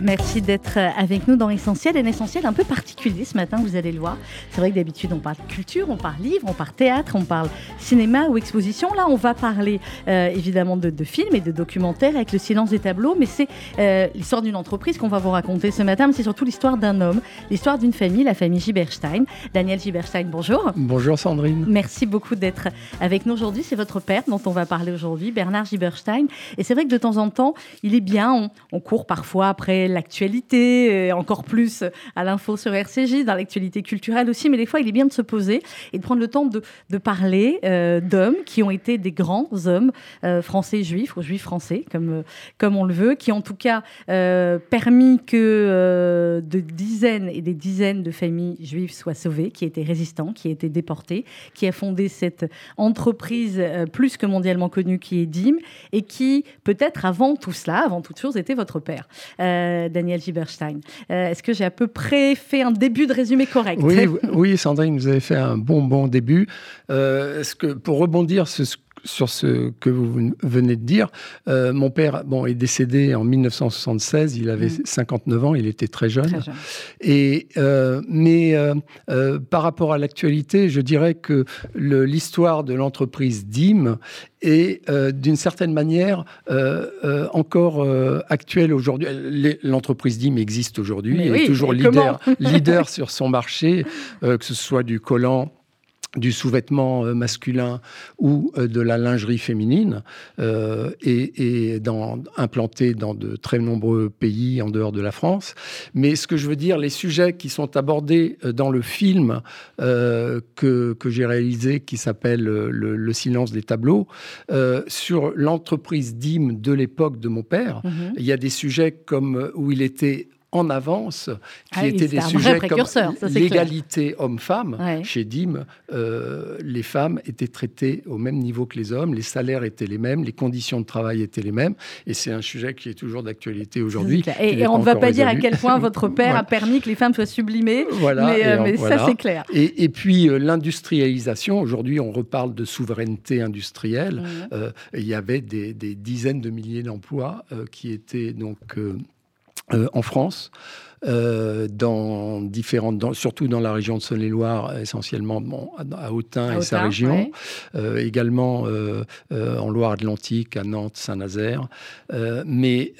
Merci d'être avec nous dans Essentiel. Un essentiel un peu particulier ce matin, vous allez le voir. C'est vrai que d'habitude, on parle culture, on parle livre, on parle théâtre, on parle cinéma ou exposition. Là, on va parler euh, évidemment de, films et de documentaires avec le silence des tableaux, mais c'est euh, l'histoire d'une entreprise qu'on va vous raconter ce matin, mais c'est surtout l'histoire d'un homme, l'histoire d'une famille, la famille Giberstein. Daniel Giberstein, bonjour. Bonjour Sandrine. Merci beaucoup d'être avec nous aujourd'hui. C'est votre père dont on va parler aujourd'hui, Bernard Giberstein. Et c'est vrai que de temps en temps, il est bien, on, on court parfois après l'actualité, et encore plus à l'info sur RCJ, dans l'actualité culturelle aussi, mais des fois, il est bien de se poser et de prendre le temps de, de parler euh, d'hommes qui ont été des grands hommes euh, français juifs, ou juifs français, comme, euh, comme on le veut, qui ont en tout cas permis que de dizaines et des dizaines de familles juives soient sauvées, qui étaient résistants, qui étaient déportés, qui a fondé cette entreprise plus que mondialement connue qui est DIM, et qui, peut-être avant tout cela, avant toute chose, était votre père. Daniel Giberstein. Euh, est-ce que j'ai à peu près fait un début de résumé correct? Oui, Sandrine, vous avez fait un bon, bon début. Euh, est-ce que pour rebondir sur ce sur ce que vous venez de dire. Euh, mon père bon, est décédé en 1976, il avait 59 mm. ans, il était très jeune. Et, euh, mais euh, par rapport à l'actualité, je dirais que l'histoire de l'entreprise DIM est d'une certaine manière encore actuelle aujourd'hui. L'entreprise DIM existe aujourd'hui, elle est toujours leader, leader sur son marché, que ce soit du collant du sous-vêtement euh, masculin ou euh, de la lingerie féminine euh, et, dans, implanté dans de très nombreux pays en dehors de la France. Mais ce que je veux dire, les sujets qui sont abordés dans le film que, que j'ai réalisé, qui s'appelle le, silence des tableaux, sur l'entreprise DIM de l'époque de mon père, mhm. il y a des sujets comme où il était en avance, qui ah étaient des sujets comme l'égalité homme-femme. Chez DIM, euh, les femmes étaient traitées au même niveau que les hommes, les salaires étaient les mêmes, les conditions de travail étaient les mêmes, et c'est un sujet qui est toujours d'actualité aujourd'hui. Et, on ne va pas dire à quel point votre père a permis que les femmes soient sublimées, voilà, mais, euh, ça c'est clair. Et, puis euh, l'industrialisation, aujourd'hui on reparle de souveraineté industrielle, il y avait des, des, dizaines de milliers d'emplois qui étaient donc en France. Euh, dans différentes, surtout dans la région de Saône-et-Loire, essentiellement à Autun et sa région, euh, également en Loire-Atlantique, à Nantes, Saint-Nazaire, mais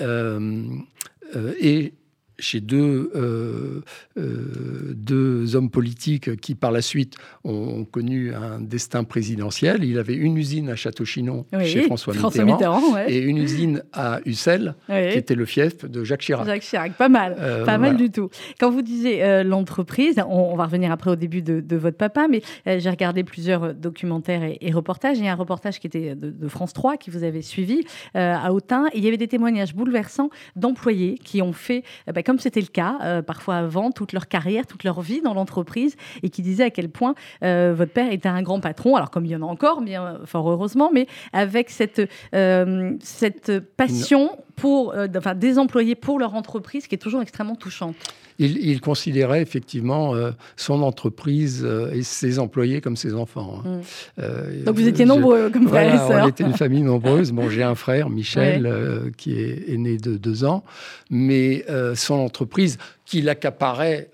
et chez deux, euh, euh, deux hommes politiques qui, par la suite, ont, connu un destin présidentiel. Il avait une usine à Château-Chinon chez François, Mitterrand, et une usine à Ussel, qui était le fief de Jacques Chirac. Jacques Chirac, pas mal, euh, pas mal du tout. Quand vous disiez l'entreprise, on, va revenir après au début de, votre papa, mais j'ai regardé plusieurs documentaires et, reportages. Il y a un reportage qui était de, France 3 qui vous avait suivi à Autun, et il y avait des témoignages bouleversants d'employés qui ont fait... Bah, comme c'était le cas euh, parfois avant, toute leur carrière, toute leur vie dans l'entreprise, et qui disaient à quel point euh, votre père était un grand patron, alors comme il y en a encore, bien fort heureusement, mais avec cette, euh, cette passion pour, enfin, des employés pour leur entreprise qui est toujours extrêmement touchante il, considérait effectivement euh, son entreprise euh, et ses employés comme ses enfants. Hein. Mm. Euh, Donc vous étiez nombreux comme frères et sœurs. On était une famille nombreuse. Bon, j'ai un frère, Michel, qui est, né de deux ans, mais son entreprise, qu'il accaparait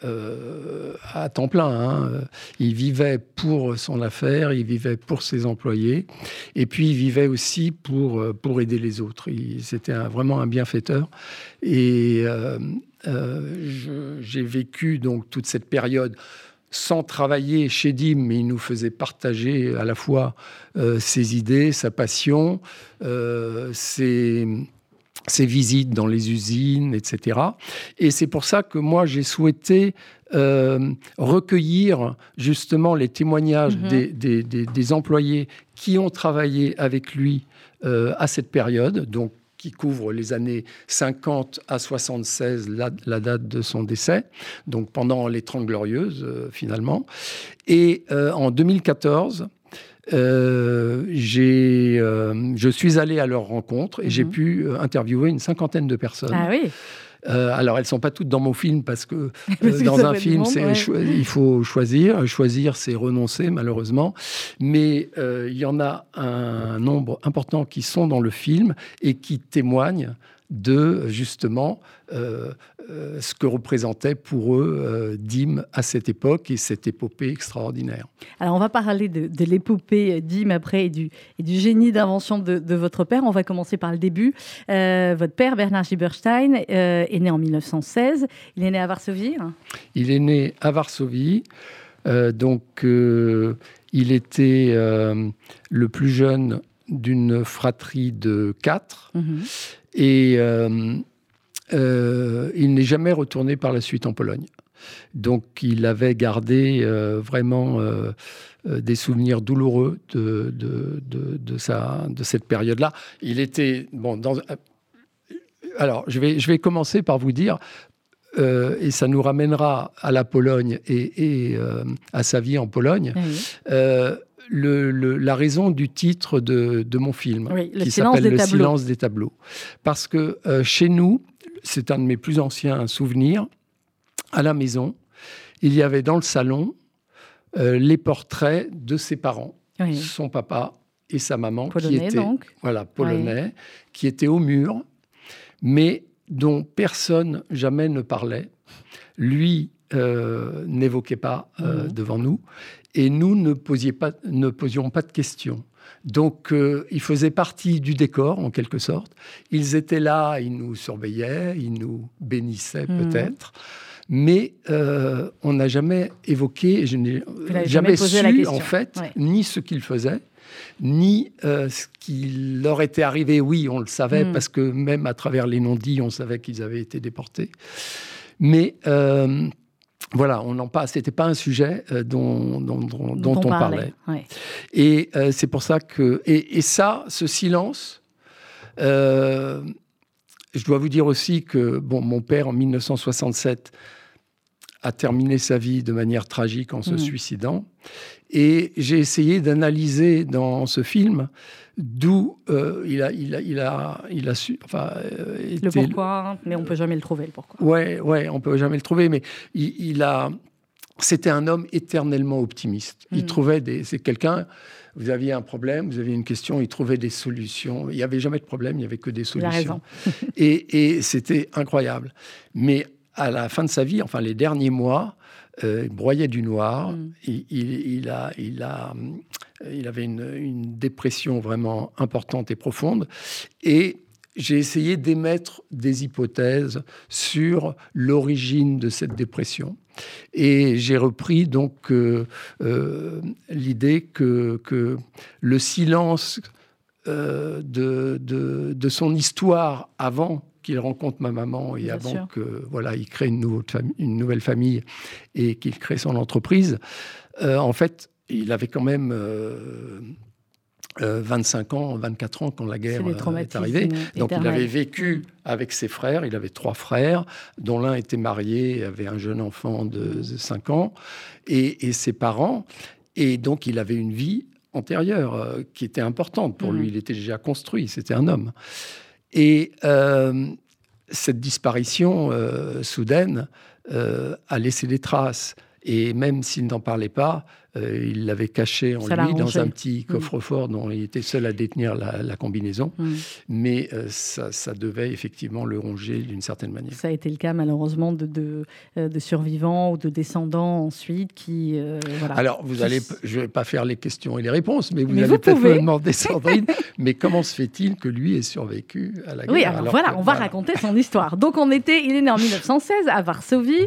à temps plein. Hein. Il vivait pour son affaire, il vivait pour ses employés, et puis il vivait aussi pour, pour aider les autres. C'était vraiment un bienfaiteur. Et euh, j'ai vécu donc toute cette période sans travailler chez DIM, mais il nous faisait partager à la fois euh, ses idées, sa passion, euh, ses, visites dans les usines, etc. Et c'est pour ça que moi, j'ai souhaité recueillir justement les témoignages mm-hmm. des, employés qui ont travaillé avec lui à cette période, donc qui couvre les années 50 à 76, la, date de son décès, donc pendant les Trente Glorieuses euh, finalement. Et euh, en 2014, euh, j'ai, je suis allé à leur rencontre et j'ai mhm. pu interviewer une cinquantaine de personnes. Ah oui. alors, elles sont pas toutes dans mon film parce que dans un film, il faut choisir. Choisir, c'est renoncer, malheureusement. Mais il y en a un nombre important qui sont dans le film et qui témoignent de justement euh, euh, ce que représentait pour eux euh, Dîme à cette époque et cette épopée extraordinaire. Alors on va parler de, l'épopée Dîme après et du, et du génie d'invention de, votre père. On va commencer par le début. votre père, Bernard Giberstein, est né en 1916. Il est né à Varsovie hein? Il est né à Varsovie. donc il était le plus jeune d'une fratrie de quatre. Mhm. Et euh, euh, il n'est jamais retourné par la suite en Pologne. Donc il avait gardé euh, vraiment des souvenirs douloureux de, de, de, sa, de cette période-là. Il était... Bon, dans, alors, je vais, je vais commencer par vous dire, et ça nous ramènera à la Pologne et, et à sa vie en Pologne. Oui le, la raison du titre de, mon film, qui s'appelle Le silence des tableaux. Parce que euh, chez nous, c'est un de mes plus anciens souvenirs, à la maison, il y avait dans le salon euh, les portraits de ses parents, son papa et sa maman, qui étaient voilà polonais, qui étaient au mur, mais dont personne jamais ne parlait. Lui euh, n'évoquait pas mhm. devant nous et nous ne, pas, ne posions pas de questions. Donc, euh, ils faisaient partie du décor, en quelque sorte. Ils étaient là, ils nous surveillaient, ils nous bénissaient mhm. peut-être. Mais euh, on n'a jamais évoqué, je n'ai jamais, su, en fait, ni ce qu'ils faisaient, ni euh, ce qui leur était arrivé. Oui, on le savait, mhm. parce que même à travers les non-dits, on savait qu'ils avaient été déportés. Mais voilà, on n'en pas. C'était pas un sujet euh, dont, dont, on, parlait. Et euh, c'est pour ça que et, ça, ce silence. Euh, je dois vous dire aussi que bon, mon père en 1967 a terminé sa vie de manière tragique en se mmh. suicidant. Et j'ai essayé d'analyser dans ce film d'où euh, il, a, il, a, il, a, il a su. Enfin, euh, le pourquoi, mais on peut jamais le trouver, le pourquoi. Ouais, ouais, on peut jamais le trouver, mais il, a. C'était un homme éternellement optimiste. Il mm. trouvait des. C'est quelqu'un. Vous aviez un problème, vous aviez une question, il trouvait des solutions. Il n'y avait jamais de problème, il n'y avait que des solutions. et, et c'était incroyable. Mais à la fin de sa vie, enfin les derniers mois, euh, il broyait du noir. Mm. Il, a, il, a, il avait une, dépression vraiment importante et profonde. Et j'ai essayé d'émettre des hypothèses sur l'origine de cette dépression. Et j'ai repris donc euh, euh, l'idée que, que, le silence de, de, de, son histoire avant qu'il rencontre ma maman et avant que voilà, il crée une nouvelle famille, une nouvelle famille et qu'il crée son entreprise. Euh, en fait, il avait quand même 25 euh, euh, ans, 24 ans quand la guerre est arrivée. Donc il avait vécu avec ses frères. Il avait trois frères, dont l'un était marié, avait un jeune enfant de 5 ans, et, ses parents. Et donc il avait une vie antérieure qui était importante pour mmh. lui. Il était déjà construit, c'était un homme. Et euh, cette disparition euh, soudaine euh, a laissé des traces. Et même s'il n'en parlait pas, euh, il l'avait caché en lui dans un petit mm. coffre-fort dont il était seul à détenir la, combinaison. Mm. Mais euh, ça, devait effectivement le ronger d'une certaine manière. Ça a été le cas malheureusement de, de, euh, survivants ou de descendants ensuite qui... Alors, vous allez, je ne vais pas faire les questions et les réponses, mais vous allez peut-être me demander, Sandrine, mais comment se fait-il que lui ait survécu à la guerre Oui, alors, voilà, on va raconter son histoire. Donc, on était, il est né en 1916 à Varsovie,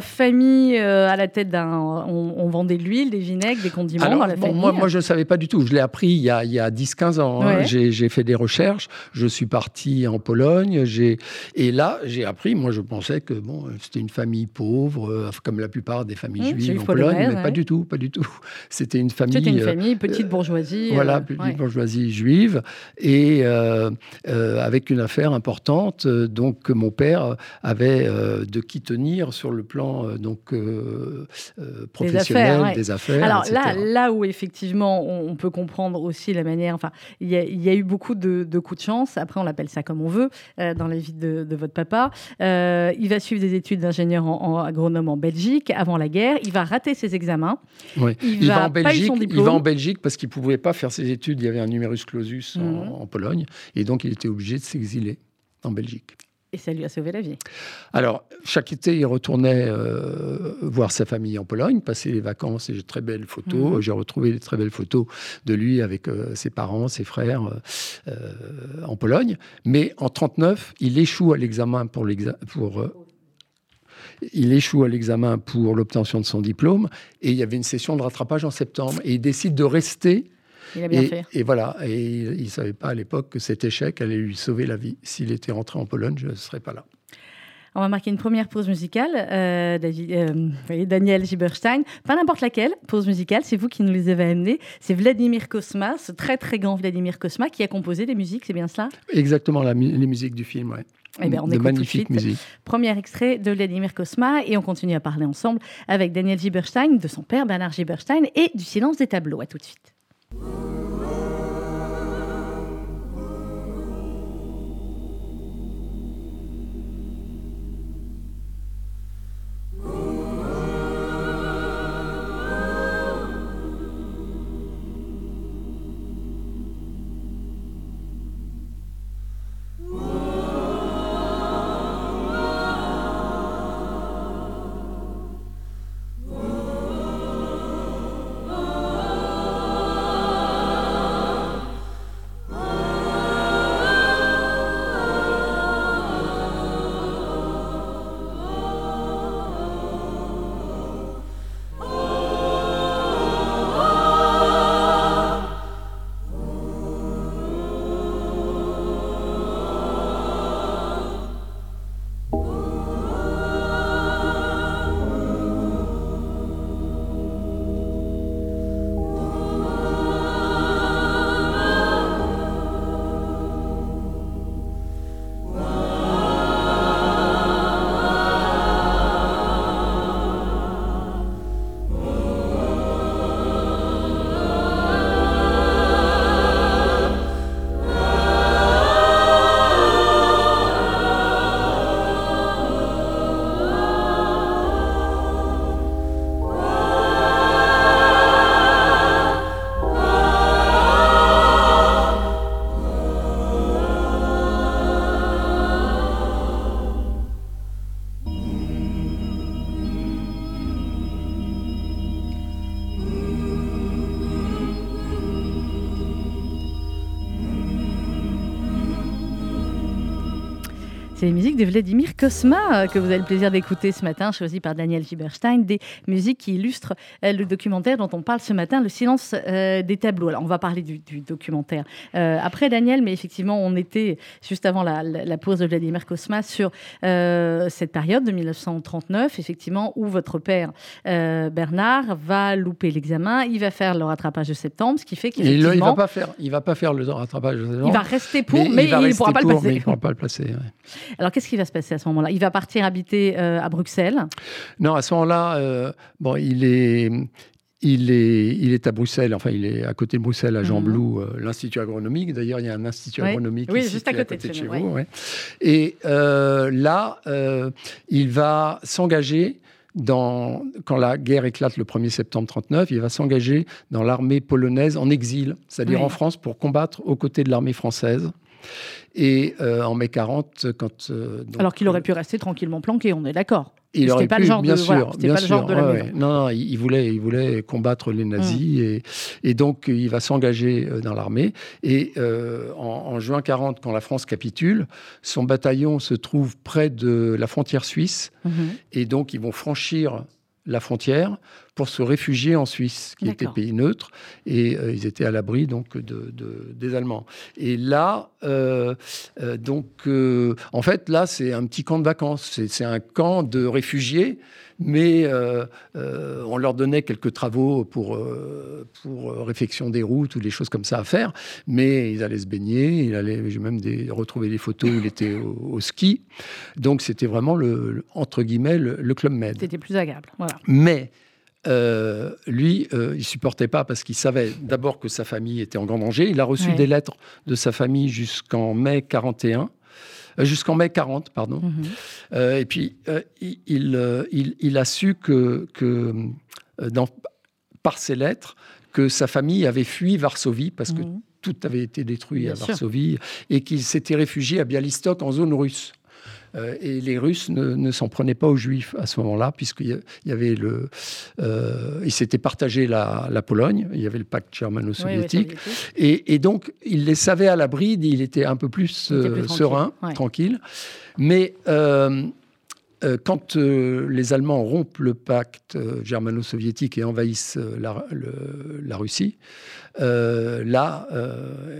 famille à la tête d'un... On, on vendait de l'huile, des vinaigres, des condiments dans la famille moi, moi, je ne savais pas du tout. Je l'ai appris il y a, a 10-15 ans. Hein. J'ai fait des recherches. Je suis parti en Pologne. Et là, j'ai appris. Moi, je pensais que bon, c'était une famille pauvre, euh, comme la plupart des familles mmh, juives en Pologne. Mais pas du tout, pas du tout. C'était une famille. C'était une euh, famille, petite bourgeoisie. voilà, euh, petite bourgeoisie juive. Et avec une affaire importante. donc, mon père avait de qui tenir sur le plan donc, professionnel, des affaires Alors là, là où effectivement on, peut comprendre aussi la manière, enfin, il y, a eu beaucoup de, coups de chance. Après, on l'appelle ça comme on veut euh, dans la vie de, votre papa. Euh, il va suivre des études d'ingénieur en, agronome en Belgique avant la guerre. Il va rater ses examens. Il, va, en Belgique. Il va en Belgique parce qu'il pouvait pas faire ses études. Il y avait un numerus clausus en mhm. Pologne et donc il était obligé de s'exiler en Belgique. Et ça lui a sauvé la vie. Alors, chaque été, il retournait euh, voir sa famille en Pologne, passer les vacances, et j'ai très belles photos. Mhm. J'ai retrouvé des très belles photos de lui avec euh, ses parents, ses frères euh, en Pologne. Mais en 39, il échoue à l'examen pour pour il échoue à l'examen pour l'obtention de son diplôme et il y avait une session de rattrapage en septembre et il décide de rester il a bien et, fait. Et voilà, et il ne savait pas à l'époque que cet échec allait lui sauver la vie. S'il était rentré en Pologne, je ne serais pas là. On va marquer une première pause musicale. Euh, euh, Daniel Giberstein, pas n'importe laquelle pause musicale, c'est vous qui nous les avez amenés. C'est Vladimir Kosma, ce très très grand Vladimir Kosma, qui a composé les musiques, c'est bien cela? Exactement, les musiques du film, oui. Eh bien, on de magnifiques musiques. Premier extrait de Vladimir Kosma et on continue à parler ensemble avec Daniel Giberstein, de son père Bernard Giberstein et du silence des tableaux. À tout de suite. Ooh. Les musiques de Vladimir Kosma euh, que vous avez le plaisir d'écouter ce matin, choisies par Daniel Giberstein, des musiques qui illustrent euh, le documentaire dont on parle ce matin, Le silence euh, des tableaux. Alors, on va parler du, documentaire après Daniel, mais effectivement, on était juste avant la, pause de Vladimir Kosma sur cette période de 1939, effectivement, où votre père Bernard va louper l'examen, il va faire le rattrapage de septembre, ce qui fait qu'il il, va pas faire, il va pas faire le rattrapage de septembre. Il va rester pour, mais, il ne pourra passer. Pourra pas le placer. Alors, qu'est-ce qui va se passer à ce moment-là? Il va partir habiter euh, à Bruxelles? Non, à ce moment-là, euh, bon, il est, il est, il est à Bruxelles, enfin, il est à côté de Bruxelles, à Jean mhm. Blou, euh, l'Institut agronomique. D'ailleurs, il y a un institut agronomique oui, juste à côté, de, chez vous. Et là, il va s'engager dans, quand la guerre éclate le 1er septembre 1939, il va s'engager dans l'armée polonaise en exil, c'est-à-dire en France, pour combattre aux côtés de l'armée française. Et euh, en mai 40, quand. Euh, Alors qu'il aurait pu rester tranquillement planqué, on est d'accord. Il aurait pas le genre bien de, sûr, bien pas sûr. Le genre de la Non, non, il, voulait, il voulait combattre les nazis mm. et, et, donc il va s'engager euh, dans l'armée. Et en, juin 40, quand la France capitule, son bataillon se trouve près de la frontière suisse mm-hmm. et donc ils vont franchir la frontière pour se réfugier en Suisse, qui était pays neutre, et euh, ils étaient à l'abri donc de, des Allemands. Et là, euh, euh, donc, en fait, là, c'est un petit camp de vacances, c'est un camp de réfugiés, mais on leur donnait quelques travaux pour, pour réfection des routes ou des choses comme ça à faire, mais ils allaient se baigner, il allait, j'ai même des, retrouvé des photos où il était au, ski, donc c'était vraiment le, entre guillemets le, le club med. C'était plus agréable, voilà. Mais euh, lui, euh, il supportait pas parce qu'il savait d'abord que sa famille était en grand danger. Il a reçu des lettres de sa famille jusqu'en mai 41. Euh, jusqu'en mai 40, pardon. Mhm. et puis, il, il, il, a su que, que dans, par ses lettres, que sa famille avait fui Varsovie parce que mhm. tout avait été détruit à Varsovie et qu'il s'était réfugié à Bialystok en zone russe. Euh, et les Russes ne, s'en prenaient pas aux Juifs à ce moment-là, puisqu'il y avait le, euh, ils s'étaient partagé la, Pologne, il y avait le pacte germano-soviétique, et, donc il les savait à l'abri, il était un peu plus, euh, serein, tranquille. Mais quand les Allemands rompent le pacte germano-soviétique et envahissent la, la Russie, là,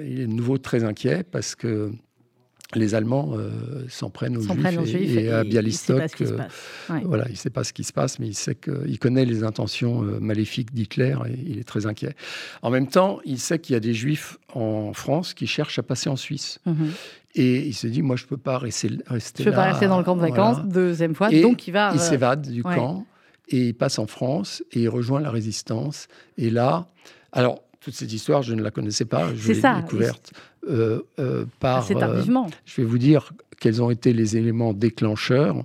il est de nouveau très inquiet parce que les Allemands euh, s'en prennent aux Juifs, et, à Bialystok, il euh, voilà, il ne sait pas ce qui se passe, mais il sait qu'il connaît les intentions euh, maléfiques d'Hitler et il est très inquiet. En même temps, il sait qu'il y a des Juifs en France qui cherchent à passer en Suisse. Mhm. Et il se dit, moi, je ne peux pas rester, rester je peux pas rester dans le camp de vacances, deuxième fois, donc il va... Il s'évade du camp et il passe en France et il rejoint la résistance. Et là, alors, toute cette histoire, je ne la connaissais pas, je l'ai découverte euh, euh, par. Tardivement. Euh, je vais vous dire quels ont été les éléments déclencheurs,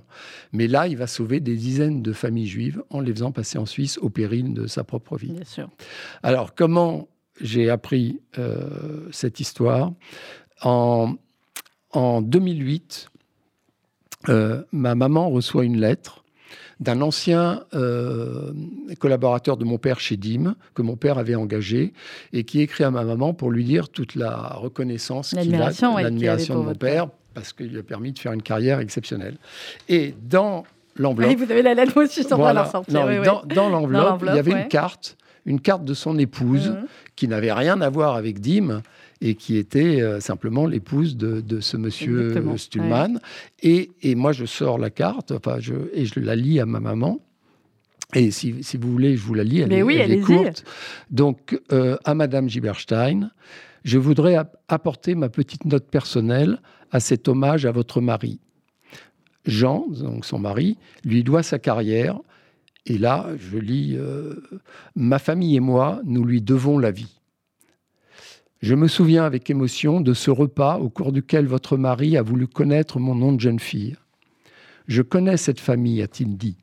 mais là, il va sauver des dizaines de familles juives en les faisant passer en Suisse au péril de sa propre vie. Bien sûr. Alors, comment j'ai appris cette histoire? En, en 2008, ma maman reçoit une lettre d'un ancien euh, collaborateur de mon père chez DIM, que mon père avait engagé, et qui écrit à ma maman pour lui dire toute la reconnaissance qu'il a, l'admiration de mon père, parce qu'il lui a permis de faire une carrière exceptionnelle. Et dans l'enveloppe... Oui, vous avez la lettre aussi, je voilà, sortir. dans, l'enveloppe, il y avait une carte, une carte de son épouse, mhm. qui n'avait rien à voir avec DIM, et qui était euh, simplement l'épouse de, ce monsieur Stulman. Et, moi, je sors la carte enfin, je, et je la lis à ma maman. Et si, vous voulez, je vous la lis, elle, est, elle est courte. Donc, euh, à Madame Giberstein, je voudrais apporter ma petite note personnelle à cet hommage à votre mari. Jean, donc son mari, lui doit sa carrière. Et là, je lis euh, Ma famille et moi, nous lui devons la vie. Je me souviens avec émotion de ce repas au cours duquel votre mari a voulu connaître mon nom de jeune fille. Je connais cette famille, a-t-il dit.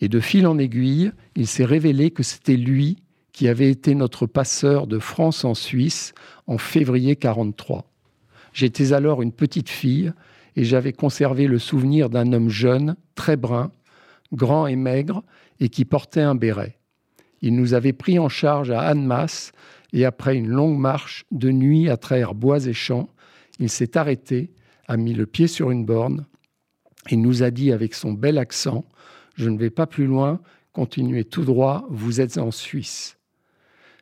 Et de fil en aiguille, il s'est révélé que c'était lui qui avait été notre passeur de France en Suisse en février 43. J'étais alors une petite fille et j'avais conservé le souvenir d'un homme jeune, très brun, grand et maigre, et qui portait un béret. Il nous avait pris en charge à Annemasse et après une longue marche de nuit à travers bois et champs, il s'est arrêté, a mis le pied sur une borne et nous a dit avec son bel accent Je ne vais pas plus loin, continuez tout droit, vous êtes en Suisse.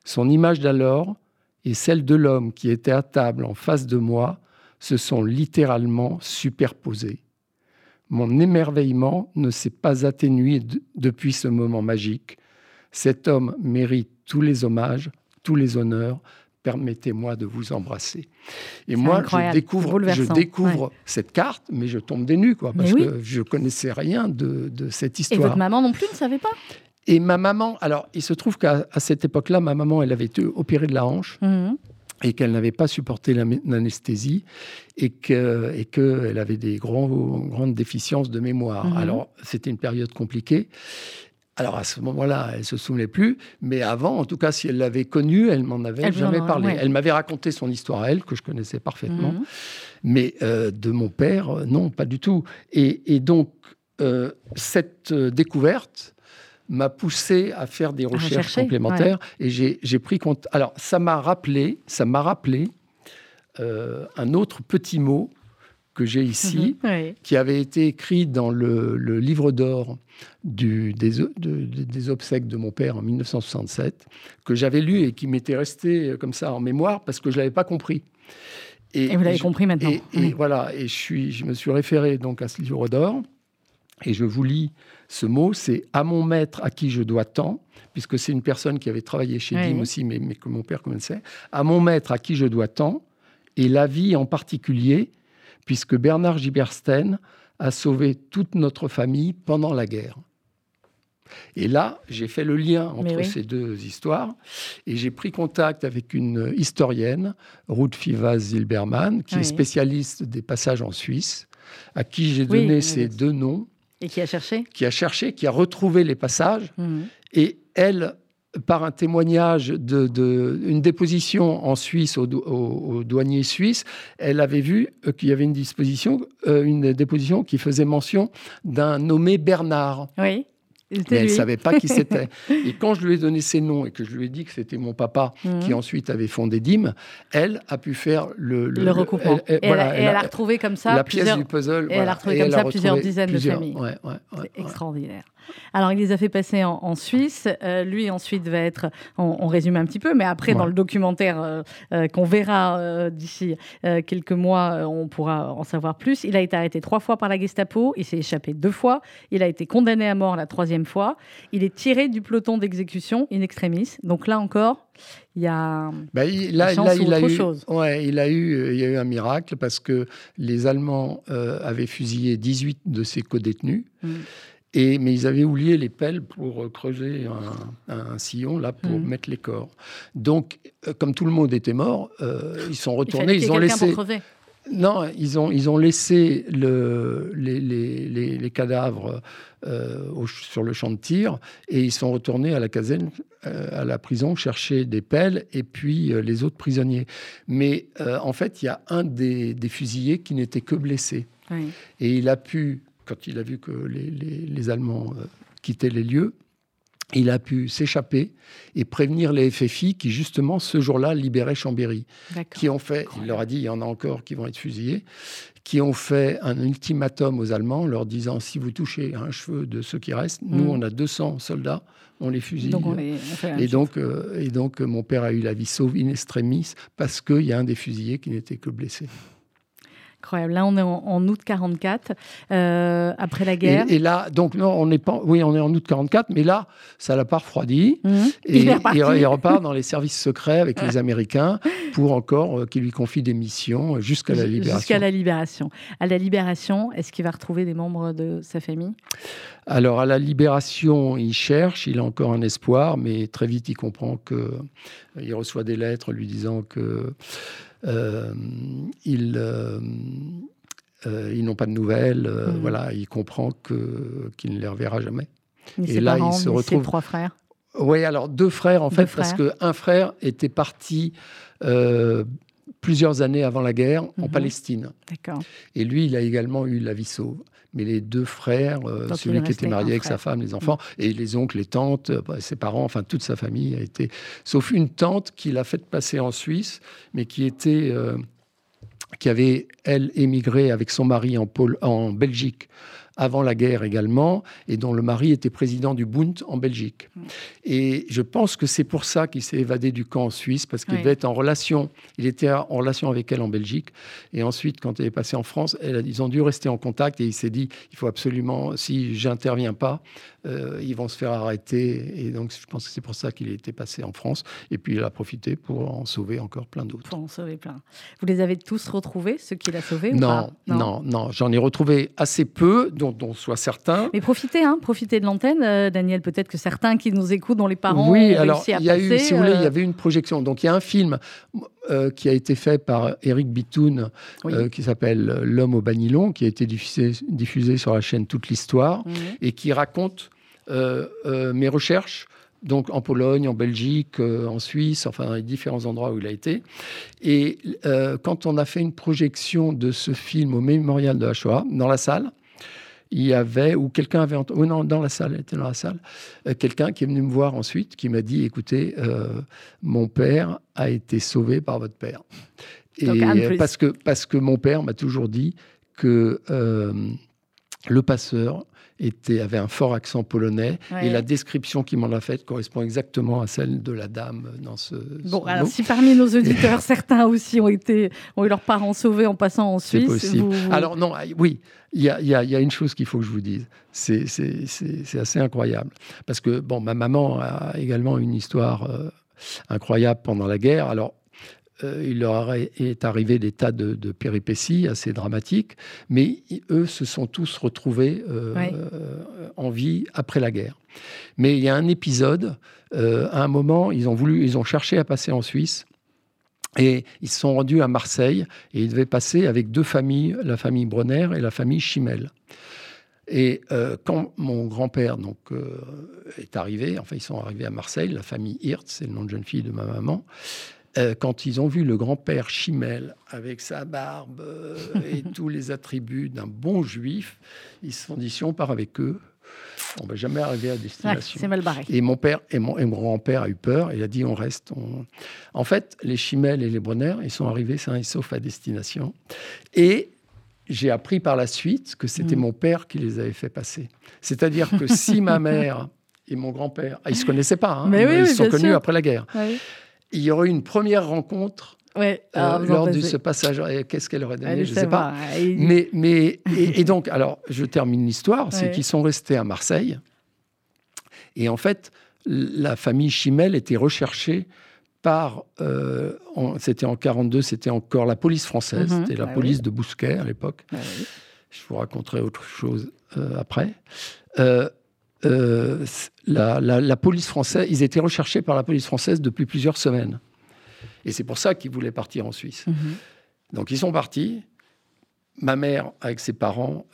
Son image d'alors et celle de l'homme qui était à table en face de moi se sont littéralement superposées. Mon émerveillement ne s'est pas atténué depuis ce moment magique. Cet homme mérite tous les hommages, tous les honneurs. Permettez-moi de vous embrasser. Et moi, je découvre, je découvre cette carte, mais je tombe des nues, quoi, parce que je connaissais rien de, cette histoire. Et votre maman non plus ne savait pas? Et ma maman, alors il se trouve qu'à cette époque-là, ma maman, elle avait été opérée de la hanche. Mhm. Et qu'elle n'avait pas supporté l'anesthésie et qu'elle et que avait des grands, grandes déficiences de mémoire. Mhm. Alors, c'était une période compliquée. Alors à ce moment-là, elle se souvenait plus, mais avant, en tout cas, si elle l'avait connue, elle m'en avait jamais parlé. Elle m'avait raconté son histoire à elle, que je connaissais parfaitement, mhm. mais euh, de mon père, euh, non, pas du tout. Et, donc, euh, cette découverte m'a poussé à faire des recherches complémentaires, et j'ai pris compte. Alors, ça m'a rappelé, ça m'a rappelé un autre petit mot que j'ai ici, mhm, qui avait été écrit dans le, livre d'or des, des, obsèques de mon père en 1967, que j'avais lu et qui m'était resté comme ça en mémoire parce que je ne l'avais pas compris. Et, vous l'avez compris maintenant. Et, voilà, et je, suis, je me suis référé donc à ce livre d'or, et je vous lis ce mot, c'est « à mon maître à qui je dois tant », puisque c'est une personne qui avait travaillé chez Dim aussi, mais, mais que mon père connaissait, « à mon maître à qui je dois tant, et la vie en particulier, puisque Bernard Giberstein a sauvé toute notre famille pendant la guerre. Et là, j'ai fait le lien entre ces deux histoires et j'ai pris contact avec une historienne, Ruth Fivas Zilberman, qui est spécialiste des passages en Suisse, à qui j'ai donné ces deux noms. Et qui a cherché? Qui a cherché, qui a retrouvé les passages. Mmh. Et elle, par un témoignage d'une de, déposition en Suisse au, douanier suisse, elle avait vu euh, qu'il y avait une disposition, euh, une déposition qui faisait mention d'un nommé Bernard. Oui. Mais elle ne savait pas qui c'était. et quand je lui ai donné ses noms et que je lui ai dit que c'était mon papa mhm. qui ensuite avait fondé DIM, elle a pu faire le, le, recoupement. et, elle, a retrouvé comme ça la pièce du puzzle. Et elle a retrouvé comme ça plusieurs dizaines de familles. C'est extraordinaire. Alors, il les a fait passer en, Suisse. Euh, lui, ensuite, va être, on, résume un petit peu, mais après, dans le documentaire euh, euh, qu'on verra d'ici quelques mois, on pourra en savoir plus. Il a été arrêté trois fois par la Gestapo. Il s'est échappé deux fois. Il a été condamné à mort la troisième fois. Il est tiré du peloton d'exécution in extremis. Donc là encore, il y a bah, il, là, il a eu, chose. Ouais, il a eu, il y a eu un miracle parce que les Allemands avaient fusillé 18 de ses co-détenus. Mais ils avaient oublié les pelles pour euh, creuser un, sillon là pour mm. mettre les corps. Donc, euh, comme tout le monde était mort, euh, ils sont retournés. ils ont laissé. Non, ils ont, ils ont laissé le, les, les, les, cadavres sur le champ de tir et ils sont retournés à la caserne, à la prison, chercher des pelles et puis les autres prisonniers. Mais en fait, il y a un des, des fusillés qui n'était que blessé. Et il a pu quand il a vu que les, Allemands euh, quittaient les lieux, il a pu s'échapper et prévenir les FFI qui, justement, ce jour-là, libéraient Chambéry. Qui ont fait, il leur a dit, il y en a encore qui vont être fusillés, qui ont fait un ultimatum aux Allemands, leur disant si vous touchez un cheveu de ceux qui restent, nous, mm. on a 200 soldats, on les fusille. et, donc, euh, et donc, mon père a eu la vie sauve in extremis parce qu'il y a un des fusillés qui n'était que blessé. Incroyable. Là, on est en, août 44, euh, après la guerre. Et, là, donc, non, on n'est pas. Oui, on est en août 44, mais là, ça l'a pas refroidi. Mmh. Et il, repart dans les services secrets avec les Américains pour encore euh, qu'ils lui confient des missions jusqu'à la libération. Jusqu'à la libération. À la libération, est-ce qu'il va retrouver des membres de sa famille? Alors, à la libération, il cherche, il a encore un espoir, mais très vite, il comprend qu'il euh, reçoit des lettres lui disant que ils, euh, euh, ils n'ont pas de nouvelles. Mmh. Voilà, il comprend que qu'il ne les reverra jamais. et là, il se retrouve. trois frères. Oui, alors deux frères en fait, parce qu'un frère était parti plusieurs années avant la guerre en mmh. Palestine. D'accord. Et lui, il a également eu la vie sauve mais les deux frères, euh, celui qui était marié avec sa femme, les enfants, mm. et les oncles, les tantes, euh, bah, ses parents, enfin toute sa famille a été, sauf une tante qui l'a fait passer en Suisse, mais qui était, euh, qui avait elle émigré avec son mari en, en Belgique avant la guerre également, et dont le mari était président du Bund en Belgique. Mm. Et je pense que c'est pour ça qu'il s'est évadé du camp en Suisse, parce qu'il devait être en relation, il était en relation avec elle en Belgique, et ensuite, quand elle est passée en France, elle, ils ont dû rester en contact, et il s'est dit, il faut absolument, si j'interviens pas, euh, ils vont se faire arrêter. Et donc, je pense que c'est pour ça qu'il était passé en France. Et puis, il a profité pour en sauver encore plein d'autres. Pour en sauver plein. Vous les avez tous retrouvés, ceux qu'il a sauvés non, non, non, J'en ai retrouvé assez peu, dont, dont soit certains. Mais profitez, hein, profitez de l'antenne, euh, Daniel. Peut-être que certains qui nous écoutent, dont les parents oui, ont alors, réussi à il y a eu, si vous voulez, il y euh, avait une projection. Donc, il y a un film qui a été fait par Eric Bitoun, qui s'appelle L'homme au banilon, qui a été diffusé, diffusé sur la chaîne Toute l'Histoire, mhm. et qui raconte euh, euh, mes recherches donc en Pologne, en Belgique, euh, en Suisse, enfin dans les différents endroits où il a été. Et quand on a fait une projection de ce film au mémorial de la Shoah, dans la salle, il y avait, ou quelqu'un avait entendu, oh non, dans la salle, était dans la salle, quelqu'un qui est venu me voir ensuite, qui m'a dit, écoutez, mon père a été sauvé par votre père. Et parce que, parce que mon père m'a toujours dit que le passeur était, avait un fort accent polonais et la description qu'il m'en a faite correspond exactement à celle de la dame dans ce. Bon, alors si parmi nos auditeurs, certains aussi ont, été, ont eu leurs parents sauvés en passant en Suisse. C'est possible. Alors, non, ah, oui, il y a, y, y a, une chose qu'il faut que je vous dise. C'est assez incroyable. Parce que, bon, ma maman a également une histoire euh, incroyable pendant la guerre. Alors, euh, il leur est arrivé des tas de, péripéties assez dramatiques, mais eux se sont tous retrouvés euh, en vie après la guerre. Mais il y a un épisode, à un moment, ils ont voulu, ils ont cherché à passer en Suisse. Et ils se sont rendus à Marseille et ils devaient passer avec deux familles, la famille Bronner et la famille Chimel. Et euh, quand mon grand-père donc euh, est arrivé, enfin ils sont arrivés à Marseille, la famille Hirtz, c'est le nom de jeune fille de ma maman. Euh, quand ils ont vu le grand-père Chimel avec sa barbe et tous les attributs d'un bon juif, ils se sont dit si on part avec eux, on va jamais arriver à destination. c'est mal barré. Et mon père et mon, grand-père a eu peur. Il a dit on reste. En fait, les Chimel et les Bronner, ils sont arrivés sains et saufs à destination. Et j'ai appris par la suite que c'était mm. mon père qui les avait fait passer. C'est-à-dire que si ma mère et mon grand-père, ah, ils se connaissaient pas, hein, mais ils se sont connus après la guerre. Il y aurait eu une première rencontre euh, lors de ce passage. Qu'est-ce qu'elle aurait donné Je ne sais pas. Mais, mais et, donc, alors, je termine l'histoire, c'est qu'ils sont restés à Marseille. Et en fait, la famille Chimel était recherchée par, euh, c'était en 42, c'était encore la police française, mhm. c'était la ah police de Bousquet à l'époque. Ah Je vous raconterai autre chose euh, après. Euh, la, la, police française, ils étaient recherchés par la police française depuis plusieurs semaines. Et c'est pour ça qu'ils voulaient partir en Suisse. Mhm. Donc ils sont partis. Ma mère, avec ses parents,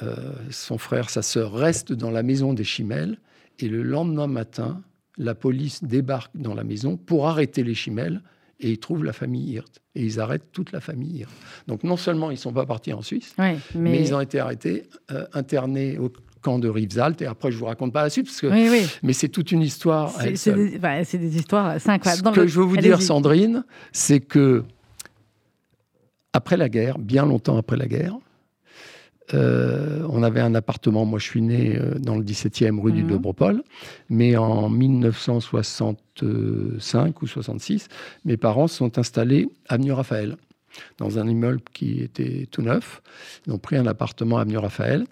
son frère, sa sœur, restent dans la maison des Chimelles. Et le lendemain matin, la police débarque dans la maison pour arrêter les chimelles et ils trouvent la famille Hirt. Et ils arrêtent toute la famille Hirt. Donc non seulement ils ne sont pas partis en Suisse, mais... ils ont été arrêtés, euh, internés au camp de Rivesaltes. Et après, je vous raconte pas la suite, parce que... mais c'est toute une histoire. C'est des, histoires incroyables. Ce que je veux vous dire, Sandrine, c'est que après la guerre, bien longtemps après la guerre, euh, on avait un appartement, moi je suis né euh, dans le 17e rue du mhm. Dobropol, mais en 1965 ou 66, mes parents sont installés à avenue Raphaël, dans un immeuble qui était tout neuf. Ils ont pris un appartement à avenue Raphaël,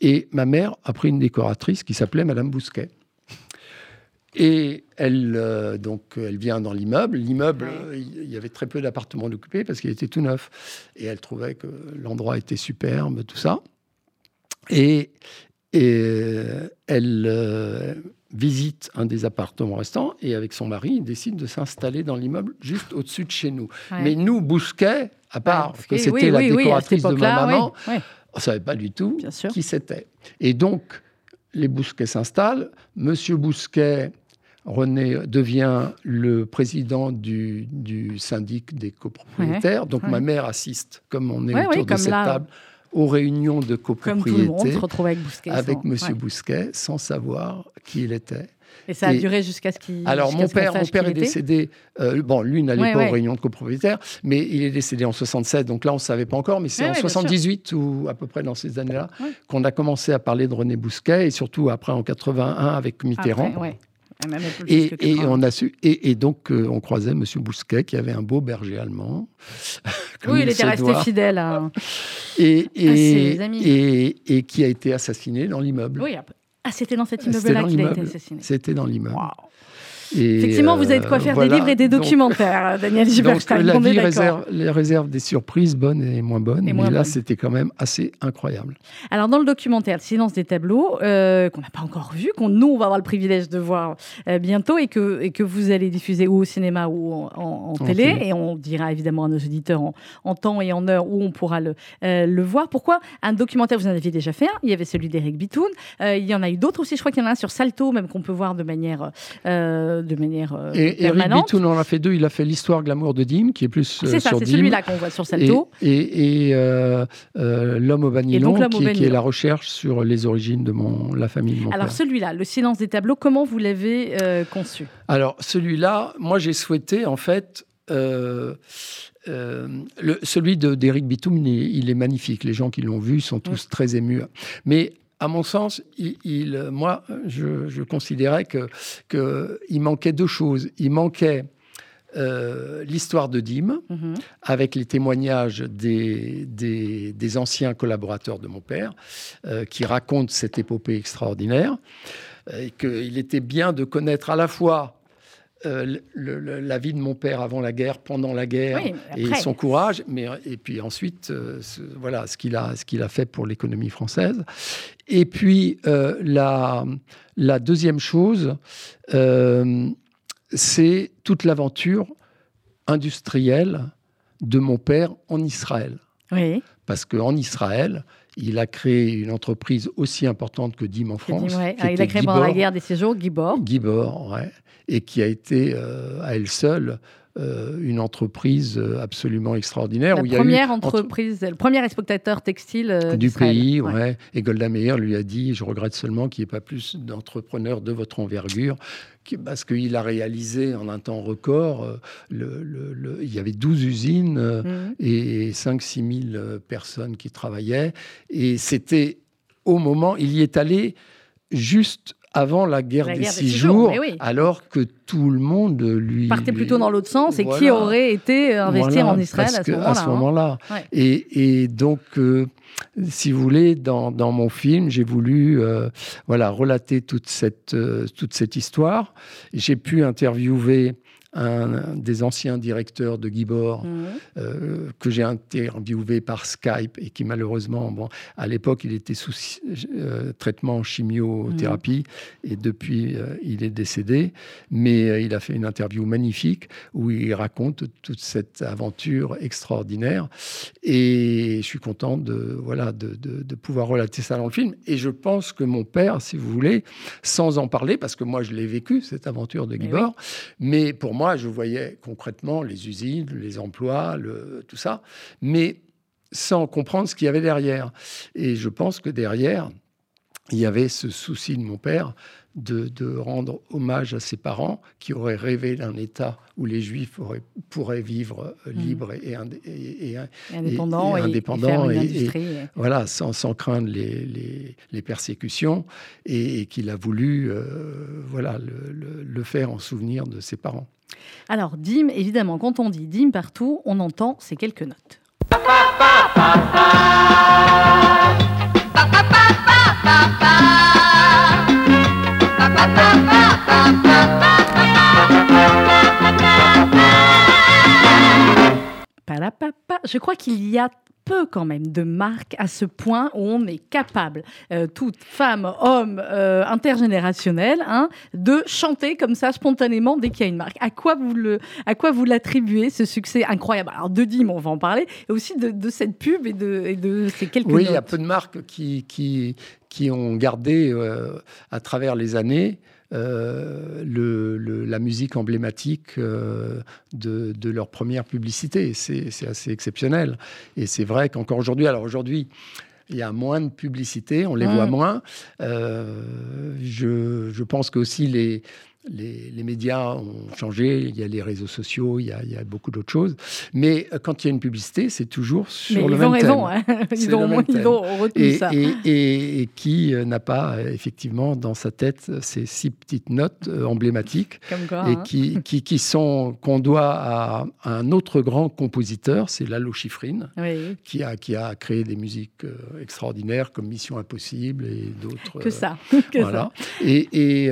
et ma mère a pris une décoratrice qui s'appelait Madame Bousquet. Et elle, euh, donc, elle vient dans l'immeuble. L'immeuble, il y avait très peu d'appartements occupés parce qu'il était tout neuf. Et elle trouvait que l'endroit était superbe, tout ça. Et, euh, elle euh, visite un des appartements restants et avec son mari, il décide de s'installer dans l'immeuble juste au-dessus de chez nous. Mais nous, Bousquet, à part que c'était la décoratrice de ma maman, on ne savait pas du tout qui c'était. Et donc, les Bousquet s'installent. Monsieur Bousquet René devient le président du, syndic des copropriétaires. Donc ma mère assiste, comme on est autour de cette table, aux réunions de copropriété avec, avec Monsieur Bousquet, sans savoir qui il était. Et ça a duré jusqu'à ce qu'il. Alors mon père, mon père est décédé. Euh, bon, lui n'allait pas aux réunions de copropriétaires, mais il est décédé en 67. Donc là, on ne savait pas encore, mais c'est en 78 ou à peu près dans ces années-là qu'on a commencé à parler de René Bousquet et surtout après en 81 avec Mitterrand. Ah, et, on a su, et, donc euh, on croisait M. Bousquet qui avait un beau berger allemand. oui, il, était resté fidèle à, et, et, et, qui a été assassiné dans l'immeuble. Oui, ah, c'était dans cet immeuble-là qu'il a été assassiné. C'était dans l'immeuble. Effectivement, vous avez de quoi faire des livres et des documentaires, Daniel Giberstein. Donc, la vie réserve, les réserves des surprises bonnes et moins bonnes. mais là, c'était quand même assez incroyable. Alors, dans le documentaire Silence des tableaux, euh, qu'on n'a pas encore vu, qu'on nous, on va avoir le privilège de voir euh, bientôt et que, et que vous allez diffuser ou au cinéma ou en, télé. Et on dira évidemment à nos auditeurs en, temps et en heure où on pourra le, euh, le voir. Pourquoi un documentaire Vous en aviez déjà fait un. Il y avait celui d'Éric Bitoun. il y en a eu d'autres aussi. Je crois qu'il y en a un sur Salto, même qu'on peut voir de manière de manière euh, et, permanente. Eric en a fait deux. Il a fait l'histoire glamour de Dim, qui est plus euh, c'est ça, c'est celui-là qu'on voit sur Salto. Et, euh, l'homme au vanillon, qui, est la recherche sur les origines de mon, la famille de mon Alors celui-là, le silence des tableaux, comment vous l'avez conçu? Alors celui-là, moi j'ai souhaité en fait. le, celui d'Éric Bitoum, il, il, est magnifique. Les gens qui l'ont vu sont tous très émus. Mais à mon sens, il, moi, je, considérais qu'il que manquait deux choses. Il manquait euh, l'histoire de Dîmes, mhm. avec les témoignages des, des, anciens collaborateurs de mon père, euh, qui racontent cette épopée extraordinaire, et qu'il était bien de connaître à la fois euh, la vie de mon père avant la guerre, pendant la guerre, et son courage, mais et puis ensuite, euh, ce, voilà ce qu'il a, qu'il a fait pour l'économie française. Et puis euh, la, la deuxième chose, c'est toute l'aventure industrielle de mon père en Israël. Oui. Parce qu'en Israël, il a créé une entreprise aussi importante que DIM en France. Ah, il a créé pendant la guerre des séjours Guibor. Guibor, ouais. Et qui a été euh, à elle seule euh, une entreprise euh, absolument extraordinaire. La première entreprise, le premier exportateur textile euh, du pays, ouais. Et Golda Meir lui a dit Je regrette seulement qu'il n'y ait pas plus d'entrepreneurs de votre envergure, parce qu'il a réalisé en un temps record, le, il y avait 12 usines mmh. et 5-6 000 personnes qui travaillaient. Et c'était au moment, il y est allé juste avant la guerre, des, six jours, alors que tout le monde lui partait plutôt dans l'autre sens. Et qui aurait été investir en Israël à ce moment-là hein. et, donc, euh, si vous voulez, dans, mon film, j'ai voulu euh, voilà relater toute cette euh, toute cette histoire. J'ai pu interviewer un, des anciens directeurs de Gibor mmh. euh, que j'ai interviewé par Skype et qui malheureusement, bon, à l'époque, il était sous euh, traitement chimiothérapie mmh. et depuis, euh, il est décédé. Mais il a fait une interview magnifique où il raconte toute cette aventure extraordinaire. Et je suis content de, voilà, de, de, pouvoir relater ça dans le film. Et je pense que mon père, si vous voulez, sans en parler, parce que moi, je l'ai vécu, cette aventure de Gibor, mais pour moi, je voyais concrètement les usines, les emplois, le, tout ça, mais sans comprendre ce qu'il y avait derrière. Et je pense que derrière, il y avait ce souci de mon père de, rendre hommage à ses parents qui auraient rêvé d'un État où les Juifs pourraient vivre euh, mmh. libres et, et, indépendants, et, voilà, sans, craindre les, persécutions, et, qu'il a voulu euh, voilà, le, faire en souvenir de ses parents. Alors, DIM, évidemment, quand on dit DIM partout, on entend ces quelques notes. Je crois qu'il y a peu quand même de marques à ce point où on est capable, euh, toute femme, homme, euh, intergénérationnel, hein, de chanter comme ça spontanément dès qu'il y a une marque. À quoi vous le, à quoi vous l'attribuez ce succès incroyable? Alors de Dim, on va en parler, et aussi de, cette pub et de, de ces quelques. Oui, il y a peu de marques qui qui, qui ont gardé euh, à travers les années euh, le, la musique emblématique euh, de, de, leur première publicité. C'est assez exceptionnel. Et c'est vrai qu'encore aujourd'hui, alors aujourd'hui, il y a moins de publicité, on les voit moins. Euh, je, je, pense que aussi les, les, médias ont changé, il y a les réseaux sociaux, il y a, beaucoup d'autres choses. Mais euh, quand il y a une publicité, c'est toujours sur le même raison, Hein. Ils, ont, ils ont retenu et, ça. Et, qui euh, n'a pas euh, effectivement dans sa tête ces six petites notes emblématiques et hein. qui, qui, qui, sont qu'on doit à, un autre grand compositeur, c'est Lalo Schifrin, qui, a, qui a créé des musiques extraordinaires comme Mission Impossible et d'autres. Que ça. voilà. Et, et,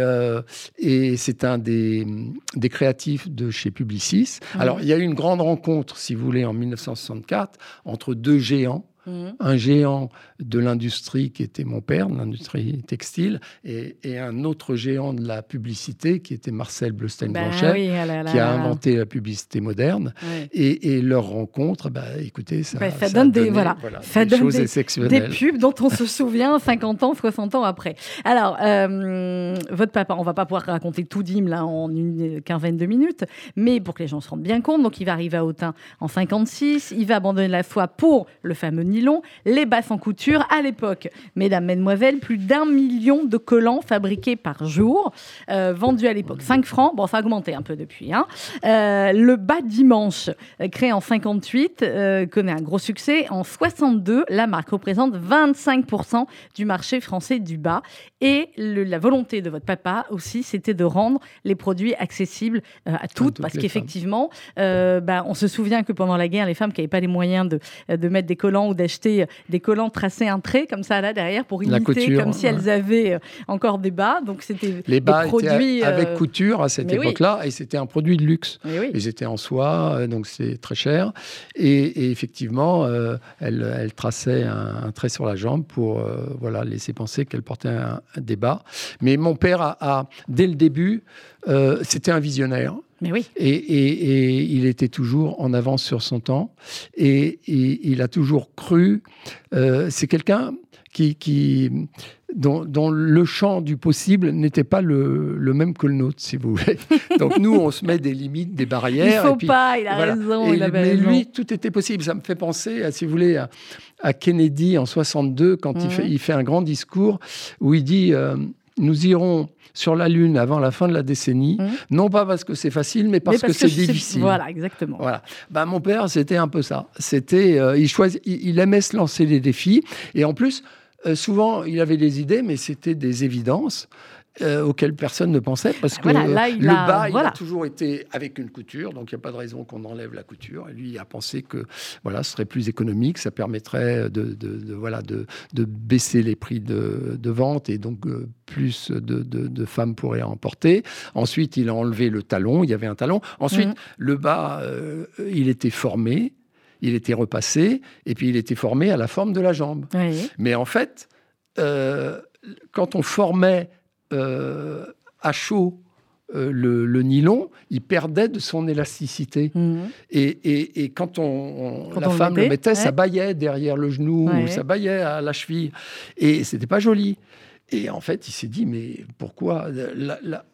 et c'est un des, des, créatifs de chez Publicis. Alors, il y a eu une grande rencontre, si vous voulez, en 1964, entre deux géants Mhm. Un géant de l'industrie qui était mon père, de l'industrie textile, et, un autre géant de la publicité qui était Marcel Bleustein-Blanchet, ben qui a inventé la publicité moderne. Et, leur rencontre, bah, écoutez, ça, ça, donne des, voilà, des, pubs dont on se souvient 50 ans, 60 ans après. Alors, euh, votre papa, on va pas pouvoir raconter tout d'hymne là en une quinzaine de minutes, mais pour que les gens se rendent bien compte, donc il va arriver à Autun en 56, il va abandonner la foi pour le fameux nylon, les baffes en couture. À l'époque, mesdames, mesdemoiselles, plus d'un million de collants fabriqués par jour, euh, vendus à l'époque 5 francs. Bon, ça a augmenté un peu depuis. Hein. Euh, le bas dimanche, euh, créé en 58, connaît un gros succès. En 62, la marque représente 25% du marché français du bas. Et la volonté de votre papa aussi, c'était de rendre les produits accessibles à toutes, parce qu'effectivement, bah, on se souvient que pendant la guerre, les femmes qui n'avaient pas les moyens de, de mettre des collants ou d'acheter des collants tracés un trait comme ça là derrière pour imiter comme si elles avaient encore des bas. Donc c'était les bas produits avec couture à cette époque-là et c'était un produit de luxe. Ils étaient en soie, donc c'est très cher. Et, effectivement, elle, elle, traçait un, trait sur la jambe pour voilà laisser penser qu'elle portait un, des bas. Mais mon père a dès le début, c'était un visionnaire. Mais oui. Et, il était toujours en avance sur son temps. Et, il a toujours cru. Euh, c'est quelqu'un qui, qui dont, le champ du possible n'était pas le, même que le nôtre, si vous voulez. Donc nous, on se met des limites, des barrières. Il faut pas, il a raison. il mais lui, tout était possible. Ça me fait penser, à, si vous voulez, à, Kennedy en 62, quand il, fait, il fait un grand discours où il dit euh, Nous irons sur la Lune avant la fin de la décennie, mmh. non pas parce que c'est facile, mais parce, que, c'est difficile. Voilà, exactement. Voilà. Ben, mon père, c'était un peu ça. C'était, euh, il, choisit, il, aimait se lancer des défis, et en plus, euh, souvent, il avait des idées, mais c'était des évidences. Euh, auquel personne ne pensait parce que le bas il a toujours été avec une couture donc il n'y a pas de raison qu'on enlève la couture. Et lui il a pensé que voilà ce serait plus économique ça permettrait de, voilà de, baisser les prix de, vente et donc euh, plus de, femmes pourraient en porter. Ensuite il a enlevé le talon il y avait un talon. Ensuite mhm. le bas euh, il était formé il était repassé et puis il était formé à la forme de la jambe. Mais en fait quand on formait euh, à chaud euh, le, nylon, il perdait de son élasticité. Mhm. Et, quand, on, la femme le mettait, ça baillait derrière le genou, ça baillait à la cheville. Et c'était pas joli. Et en fait, il s'est dit, mais pourquoi la,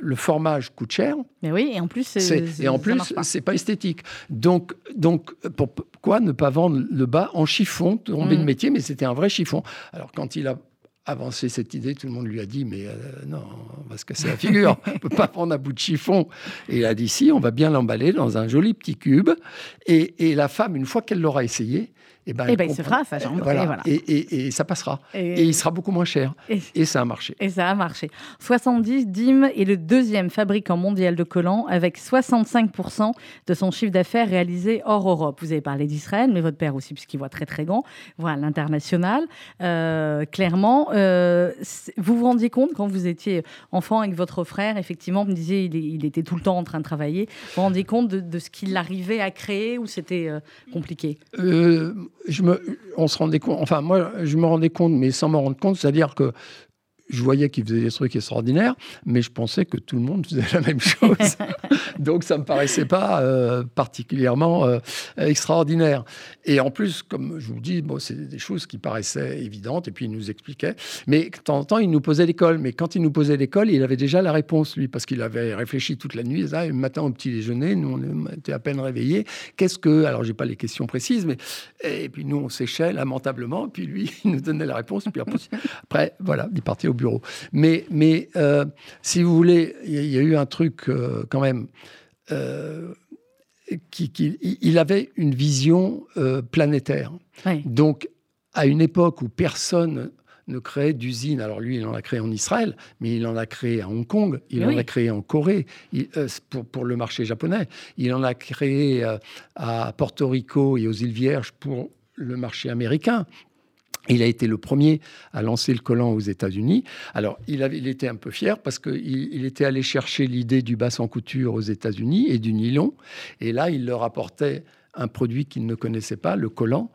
le formage coûte cher? Mais oui, et en plus, c'est, et en plus, c'est pas esthétique. Donc, donc, pourquoi ne pas vendre le bas en chiffon, tomber de mhm. métier Mais c'était un vrai chiffon. Alors, quand il a avancé cette idée, tout le monde lui a dit Mais euh, non, on va se casser la figure, on ne peut pas prendre un bout de chiffon. Et il a dit Si, on va bien l'emballer dans un joli petit cube. Et, et la femme, une fois qu'elle l'aura essayé, et eh ben, eh ben il se fera sa jambe. Et, ça passera. Et, il sera beaucoup moins cher. Et, ça a marché. Et ça a marché. 70, Dim est le deuxième fabricant mondial de collants avec 65% de son chiffre d'affaires réalisé hors Europe. Vous avez parlé d'Israël, mais votre père aussi, puisqu'il voit très très grand, voit l'international. Euh, clairement, euh, vous vous rendiez compte quand vous étiez enfant avec votre frère, effectivement, vous me disiez il, il était tout le temps en train de travailler. Vous vous rendiez compte de, ce qu'il arrivait à créer ou c'était euh, compliqué? Je me, on se rendait compte, enfin moi je me rendais compte, mais sans m'en rendre compte, c'est-à-dire que je voyais qu'il faisait des trucs extraordinaires, mais je pensais que tout le monde faisait la même chose. Donc ça ne me paraissait pas euh, particulièrement euh, extraordinaire. Et en plus, comme je vous dis, bon, c'est des choses qui paraissaient évidentes, et puis il nous expliquait. Mais de temps en temps, il nous posait l'école. Mais quand il nous posait l'école, il avait déjà la réponse, lui, parce qu'il avait réfléchi toute la nuit. Ça, le matin au petit déjeuner, nous, on était à peine réveillés. Qu'est-ce que... Alors, j'ai pas les questions précises, mais... Et puis nous, on séchait lamentablement, et puis lui, il nous donnait la réponse. Et puis après, voilà, il partait au bureau. Mais, mais euh, si vous voulez, il y, a eu un truc euh, quand même. Euh, qui, il avait une vision planétaire. Donc, à une époque où personne ne créait d'usine. Alors lui, il en a créé en Israël, mais il en a créé à Hong Kong, il en a créé en Corée pour, pour, le marché japonais, il en a créé à Porto Rico et aux îles Vierges pour le marché américain. Il a été le premier à lancer le collant aux États-Unis. Alors, il, avait, il était un peu fier parce qu'il il était allé chercher l'idée du bas sans couture aux États-Unis et du nylon. Et là, il leur apportait un produit qu'il ne connaissait pas, le collant,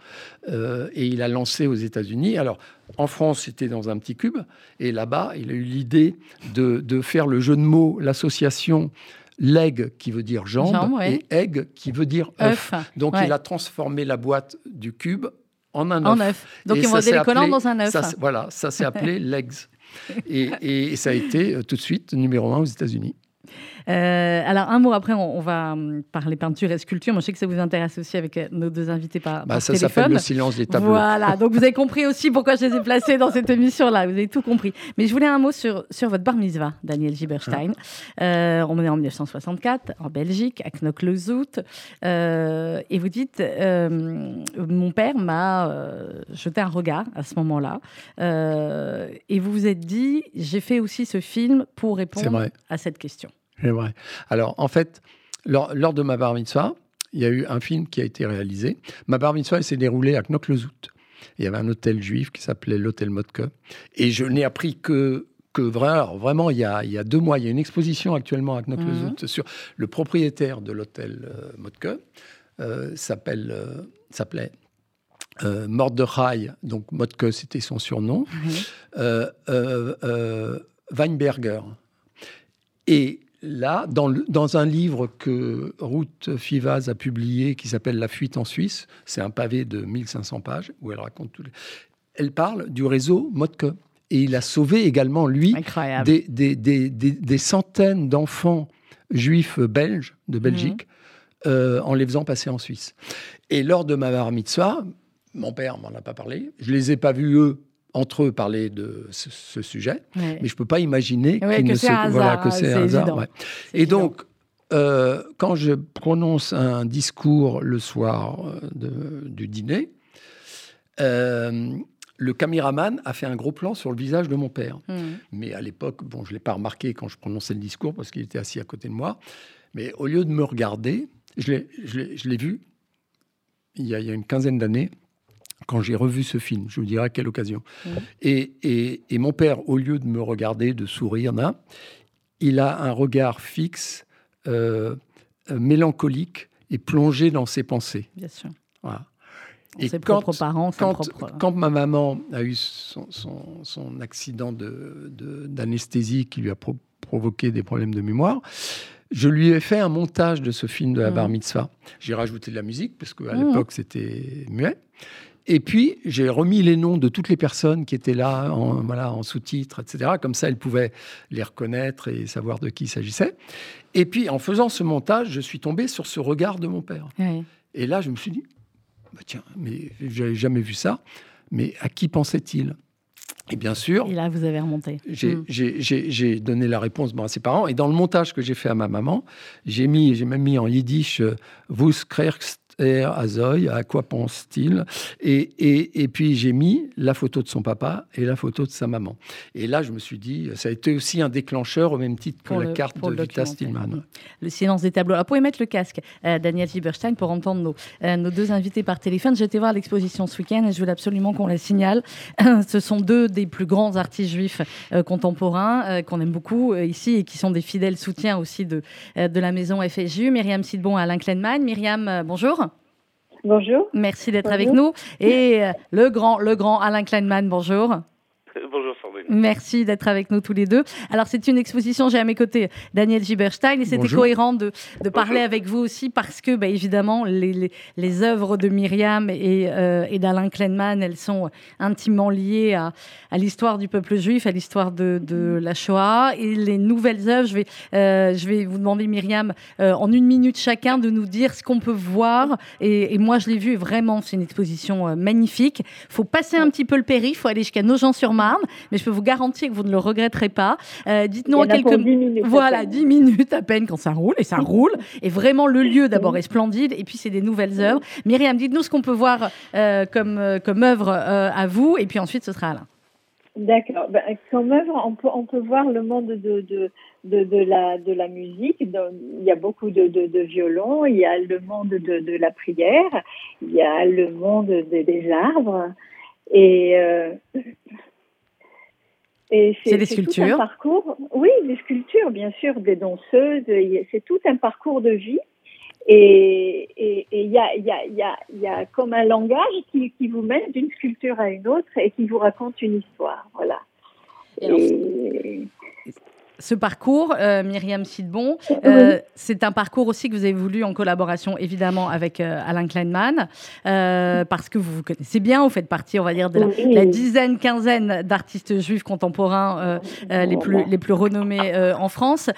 euh, et il a lancé aux États-Unis. Alors, en France, c'était dans un petit cube, et là-bas, il a eu l'idée de, faire le jeu de mots, l'association leg qui veut dire jambe, et egg qui veut dire œuf. Donc, il a transformé la boîte du cube en un œuf. Donc, ils vont les collants dans un œuf. voilà, ça s'est appelé Legs. Et, et, ça a été euh, tout de suite numéro un aux États-Unis. Euh, alors, un mot après, on, va hum, parler peinture et sculpture. Moi, je sais que ça vous intéresse aussi avec euh, nos deux invités par, bah, ça s'appelle le silence des tableaux. Voilà, donc vous avez compris aussi pourquoi je les ai placés dans cette émission-là. Vous avez tout compris. Mais je voulais un mot sur, sur votre bar mitzvah, Daniel Giberstein. Hein euh, on est en 1964, en Belgique, à Knokke-le-Zout. et vous dites, mon père m'a jeté un regard à ce moment-là. et vous vous êtes dit, j'ai fait aussi ce film pour répondre à cette question. C'est vrai. Alors, en fait, lors, de ma bar mitzvah, il y a eu un film qui a été réalisé. Ma bar mitzvah s'est déroulée à Knock-le-Zout. Il y avait un hôtel juif qui s'appelait l'hôtel Motke. Et je n'ai appris que que vraiment, vraiment il, y a, il y a deux mois, il y a une exposition actuellement à Knock-le-Zout mhm. sur le propriétaire de l'hôtel euh, Motke. Euh, s'appelle, euh, s'appelait euh, Mordechai, donc Motke, c'était son surnom, Weinberger. Et là, dans, dans, un livre que Ruth Fivaz a publié qui s'appelle La fuite en Suisse, c'est un pavé de 1500 pages où elle raconte tout. Elle parle du réseau Motke. Et il a sauvé également, lui, des, des, des, des, centaines d'enfants juifs belges de Belgique mhm. euh, en les faisant passer en Suisse. Et lors de ma bar mitzvah, mon père m'en a pas parlé, je les ai pas vus eux entre eux parler de ce, sujet, mais je peux pas imaginer ouais, que c'est un voilà, que c'est un hasard. Et donc, euh, quand je prononce un discours le soir euh, de, du dîner, euh, le caméraman a fait un gros plan sur le visage de mon père. Hmm. Mais à l'époque, bon, je ne l'ai pas remarqué quand je prononçais le discours parce qu'il était assis à côté de moi. Mais au lieu de me regarder, je l'ai vu il y, a, il y a une quinzaine d'années quand j'ai revu ce film, je vous dirai à quelle occasion. Mmh. Et, et, mon père, au lieu de me regarder, de sourire, là, il a un regard fixe, euh, euh, mélancolique et plongé dans ses pensées. Bien sûr. Voilà. Et ses quand, propres parents, quand, propre... quand, ma maman a eu son, son, son accident d'anesthésie de, qui lui a provoqué des problèmes de mémoire, je lui ai fait un montage de ce film de la mmh. bar mitzvah. J'ai rajouté de la musique, parce qu'à mmh. l'époque, c'était muet. Et puis, j'ai remis les noms de toutes les personnes qui étaient là en, voilà, en sous-titres, etc. Comme ça, elle pouvait les reconnaître et savoir de qui il s'agissait. Et puis, en faisant ce montage, je suis tombé sur ce regard de mon père. Et là, je me suis dit, bah, tiens, mais j'avais jamais vu ça. Mais à qui pensait-il? Et bien sûr. Et là, vous avez remonté. J'ai hmm. donné la réponse à ses parents. Et dans le montage que j'ai fait à ma maman, j'ai mis, j'ai même mis en yiddish, euh, krerkst Azoy, à quoi pense-t-il? Et, et, et, puis j'ai mis la photo de son papa et la photo de sa maman. Et là, je me suis dit, ça a été aussi un déclencheur au même titre que la carte de Vita Stillman. Le silence des tableaux. vous pouvez mettre le casque, euh, Daniel Gieberstein, pour entendre nos, euh, nos, deux invités par téléphone. J'étais voir l'exposition ce week-end et je voulais absolument qu'on la signale. Ce sont deux des plus grands artistes juifs euh, contemporains qu'on aime beaucoup ici et qui sont des fidèles soutiens aussi de, de la maison FSU. Myriam Sidbon, Alain Kleinman. Myriam, bonjour. Bonjour. Merci d'être avec nous. Et euh, le grand, le grand Alain Kleinman, bonjour. Bonjour Merci d'être avec nous tous les deux. Alors c'est une exposition, j'ai à mes côtés Daniel Giberstein et c'était cohérent de, de parler avec vous aussi parce que bah, évidemment les, les, les, œuvres de Myriam et, euh, et d'Alain Kleinman, elles sont intimement liées à, à l'histoire du peuple juif, à l'histoire de, de, la Shoah et les nouvelles œuvres. Je vais, euh, je vais vous demander Myriam euh, en une minute chacun de nous dire ce qu'on peut voir et, et moi je l'ai vu vraiment c'est une exposition magnifique. Faut passer un petit peu le périph', faut aller jusqu'à Nogent-sur-Marne, mais je peux vous garantir que vous ne le regretterez pas. Euh, dites-nous en quelques minutes. Voilà, 10 minutes à peine quand ça roule, et ça roule. Et vraiment, le lieu d'abord est splendide, et puis c'est des nouvelles œuvres. Myriam, dites-nous ce qu'on peut voir euh, comme, euh, comme œuvre à vous, et puis ensuite ce sera Alain. D'accord. Ben, comme œuvre, on peut, on peut voir le monde de, de, de, de la, de la musique. il y a beaucoup de, de, de violons, il y a le monde de, de la prière, il y a le monde des arbres. Et c'est des sculptures. un parcours, oui, des sculptures, bien sûr, des danseuses. C'est tout un parcours de vie. Et il y, a, y, a, y, a, y a comme un langage qui, qui vous mène d'une sculpture à une autre et qui vous raconte une histoire. Voilà. Et, ce parcours, euh, Myriam Sidbon, euh, c'est un parcours aussi que vous avez voulu en collaboration évidemment avec euh, Alain Kleinman, parce que vous vous connaissez bien, vous faites partie, on va dire, de la, dizaine, quinzaine d'artistes juifs contemporains les, plus, les plus renommés en France.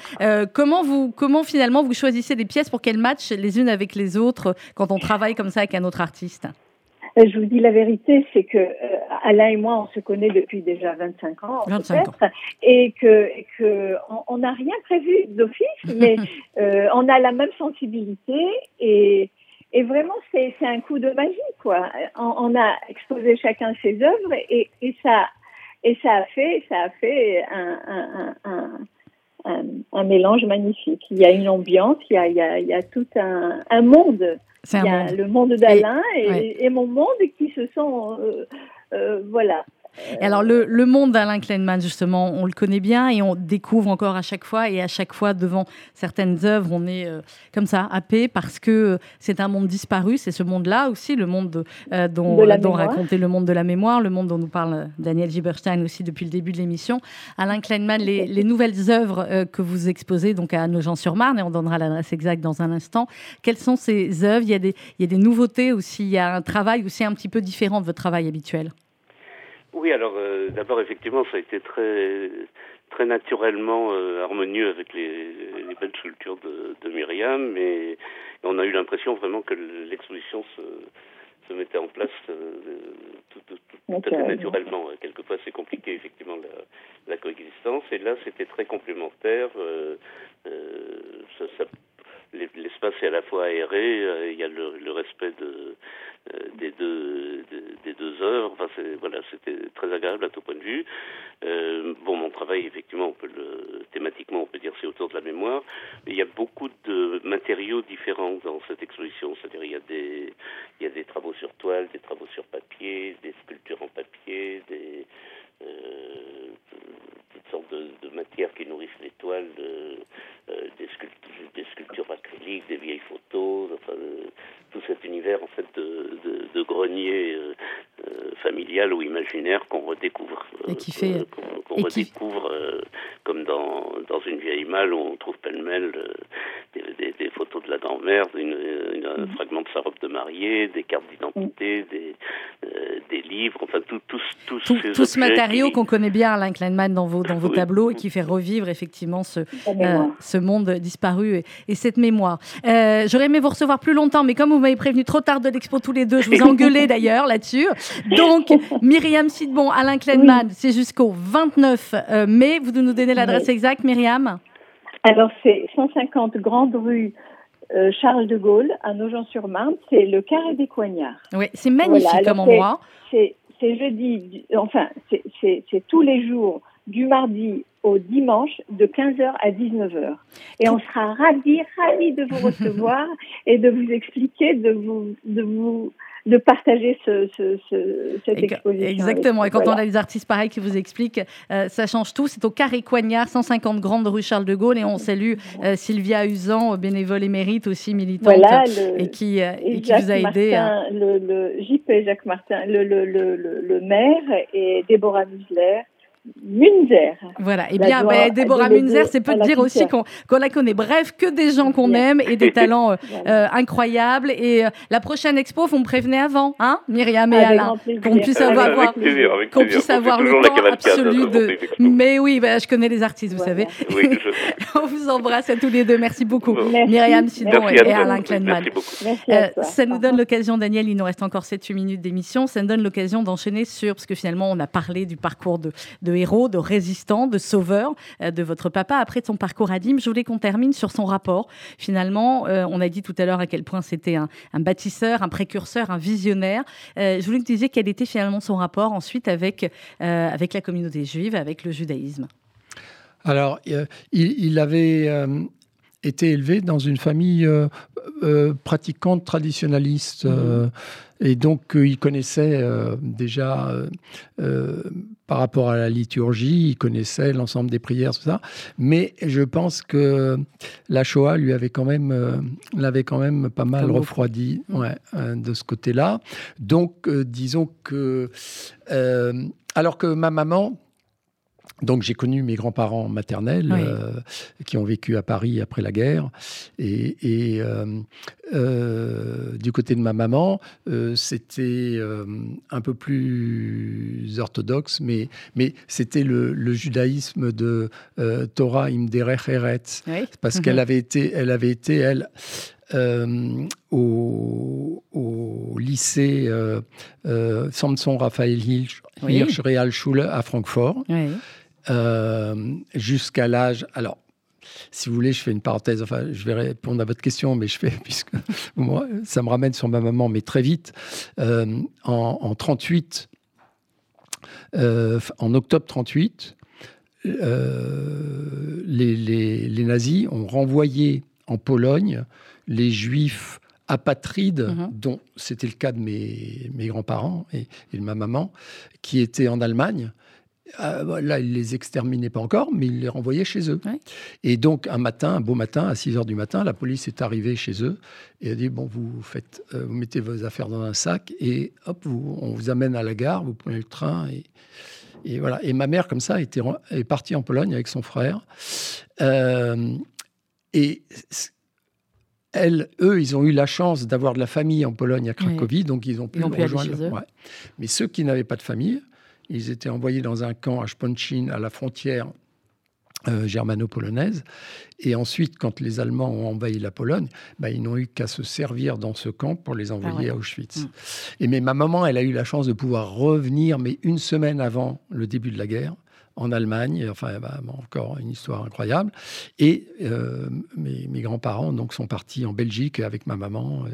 comment, vous, comment finalement vous choisissez des pièces pour qu'elles matchent les unes avec les autres quand on travaille comme ça avec un autre artiste? Je vous dis la vérité, c'est que euh, Alain et moi, on se connaît depuis déjà 25 ans, 25 ans. et que, que on n'a rien prévu d'office, mais euh, on a la même sensibilité et, et vraiment c'est un coup de magie quoi. On, on, a exposé chacun ses œuvres et, et ça et ça a fait ça a fait un, un, un un, mélange magnifique. Il y a une ambiance, il y a, il y a, il y a tout un, un monde. Il y a le monde d'Alain et, et, mon monde qui se sont, euh, euh, voilà, et alors, le, monde d'Alain Kleinman, justement, on le connaît bien et on découvre encore à chaque fois. Et à chaque fois, devant certaines œuvres, on est euh, comme ça, happé, parce que c'est un monde disparu. C'est ce monde-là aussi, le monde euh, dont, dont racontait le monde de la mémoire, le monde dont nous parle Daniel Giberstein aussi depuis le début de l'émission. Alain Kleinman, les, nouvelles œuvres euh, que vous exposez donc à Nogent-sur-Marne, et on donnera l'adresse exacte dans un instant. Quelles sont ces œuvres? Il y, a des, il y a des nouveautés aussi, il y a un travail aussi un petit peu différent de votre travail habituel. Oui, alors euh, d'abord effectivement ça a été très très naturellement euh, harmonieux avec les, les, belles sculptures de, de Myriam, mais on a eu l'impression vraiment que l'exposition se, se mettait en place euh, tout, tout, tout, à fait naturellement. Quelquefois c'est compliqué effectivement la, la, coexistence, et là c'était très complémentaire. ça, ça l'espace est à la fois aéré, il y a le, respect euh, des deux des, deux œuvres. Enfin, voilà, c'était très agréable à tout point de vue. Euh, bon, mon travail, effectivement, thématiquement, on peut dire c'est autour de la mémoire, mais il y a beaucoup de matériaux différents dans cette exposition. C'est-à-dire, il y a des il y a des travaux sur toile, des travaux sur papier, des sculptures en papier, des euh, toutes sortes de, de, matières qui nourrissent les toiles, euh, des, sculptures, des sculptures acryliques, des vieilles photos, enfin, tout cet univers en fait de, de, grenier euh, euh, familial ou imaginaire qu'on redécouvre. et qui fait. Qu'on redécouvre comme dans, dans une vieille malle où on trouve pêle-mêle des, des, des, de la grand-mère, un mhm. fragment de sa robe de mariée, des cartes d'identité, mhm. des, des livres, enfin tout, tout, tout, tout, tout ce matériau qu'on connaît bien, Alain Kleinman, dans vos, dans vos tableaux et qui fait revivre effectivement ce, ce monde disparu et, et cette mémoire. J'aurais aimé vous recevoir plus longtemps, mais comme vous m'avez prévenu trop tard de l'expo tous les deux. Je vous ai engueulé d'ailleurs là-dessus. Donc, Myriam Sidbon, Alain Kleinman, c'est jusqu'au 29 euh, mai. Vous nous donnez l'adresse exacte, Myriam? Alors, c'est 150 Grande Rue. Euh, Charles de Gaulle à Nogent-sur-Marne, c'est le carré des Coignards. Oui, c'est magnifique comme endroit. C'est jeudi, enfin, c'est tous les jours du mardi au dimanche de 15h à 19h. Et on sera ravis, ravis de vous recevoir et de vous expliquer, de vous, de vous de partager ce, cette exposition. Exactement. Et quand on a des artistes pareils qui vous expliquent, euh, ça change tout. C'est au Carré Coignard, 150 Grande rue Charles de Gaulle. Et on salue euh, Sylvia Usan, bénévole émérite aussi, militante, et qui, euh, et qui vous a aidé. le, le, JP Jacques Martin, le, le, le, maire, et Déborah Musler Munzer. Voilà, et eh bien ben, Déborah Munzer, c'est peut dire aussi qu'on la connaît. Bref, que des gens qu'on aime et des talents euh, euh, incroyables. Et euh, la prochaine expo, vous me prévenez avant, hein, Myriam et Alain, qu'on puisse avoir, qu'on puisse avoir le temps absolu de. Mais oui, ben, je connais les artistes, vous savez. On vous embrasse à tous les deux. Merci beaucoup, Myriam Sidon et, Alain Kleinman. ça nous donne l'occasion, Daniel, il nous reste encore 7-8 minutes d'émission, ça nous donne l'occasion d'enchaîner sur, parce que finalement, on a parlé du parcours de, de héros, de résistant, de sauveur euh, de votre papa après son parcours à Nîmes. Je voulais qu'on termine sur son rapport. Finalement, euh, on a dit tout à l'heure à quel point c'était un, bâtisseur, un précurseur, un visionnaire. Euh, je voulais que tu disiez quel était finalement son rapport ensuite avec, avec la communauté juive, avec le judaïsme. Alors, il, avait été élevé dans une famille pratiquante traditionnaliste. Mhm. Et donc, euh, il connaissait euh, déjà, euh, par rapport à la liturgie, il connaissait l'ensemble des prières, tout ça. Mais je pense que la Shoah lui avait quand même, l'avait quand même pas mal refroidi ouais, de ce côté-là. Donc, disons que, alors que ma maman, donc j'ai connu mes grands-parents maternels euh, qui ont vécu à Paris après la guerre. Et, euh, euh, du côté de ma maman, c'était un peu plus orthodoxe, mais, mais c'était le, judaïsme de Torah Imderech Eretz. Parce mhm. qu'elle avait été, elle, avait été, elle au, lycée Samson Raphaël Hirsch, oui. Schule à Francfort. Oui. Euh, jusqu'à l'âge. Alors, si vous voulez, je fais une parenthèse. Enfin, je vais répondre à votre question, mais je fais puisque moi, ça me ramène sur ma maman, mais très vite. Euh, en, 38, euh, en octobre 38, les, les, nazis ont renvoyé en Pologne les juifs apatrides, mhm. dont c'était le cas de mes, mes grands-parents et, de ma maman, qui étaient en Allemagne. Euh, là, ils les exterminaient pas encore, mais ils les renvoyaient chez eux. Et donc, un matin, un beau matin, à 6 heures du matin, la police est arrivée chez eux et a dit Bon, vous, faites, euh, vous mettez vos affaires dans un sac et hop, vous, on vous amène à la gare, vous prenez le train. Et, et voilà. Et ma mère, comme ça, était, est partie en Pologne avec son frère. Euh, et elles, eux, ils ont eu la chance d'avoir de la famille en Pologne à Cracovie, donc ils ont pu, rejoindre. Mais ceux qui n'avaient pas de famille, ils étaient envoyés dans un camp à Sponchin, à la frontière euh, germano-polonaise. Et ensuite, quand les Allemands ont envahi la Pologne, bah, ils n'ont eu qu'à se servir dans ce camp pour les envoyer ah à Auschwitz. Mm. Et mais ma maman, elle a eu la chance de pouvoir revenir, mais une semaine avant le début de la guerre en Allemagne, enfin bah, encore une histoire incroyable. Et euh, mes, grands-parents donc sont partis en Belgique avec ma maman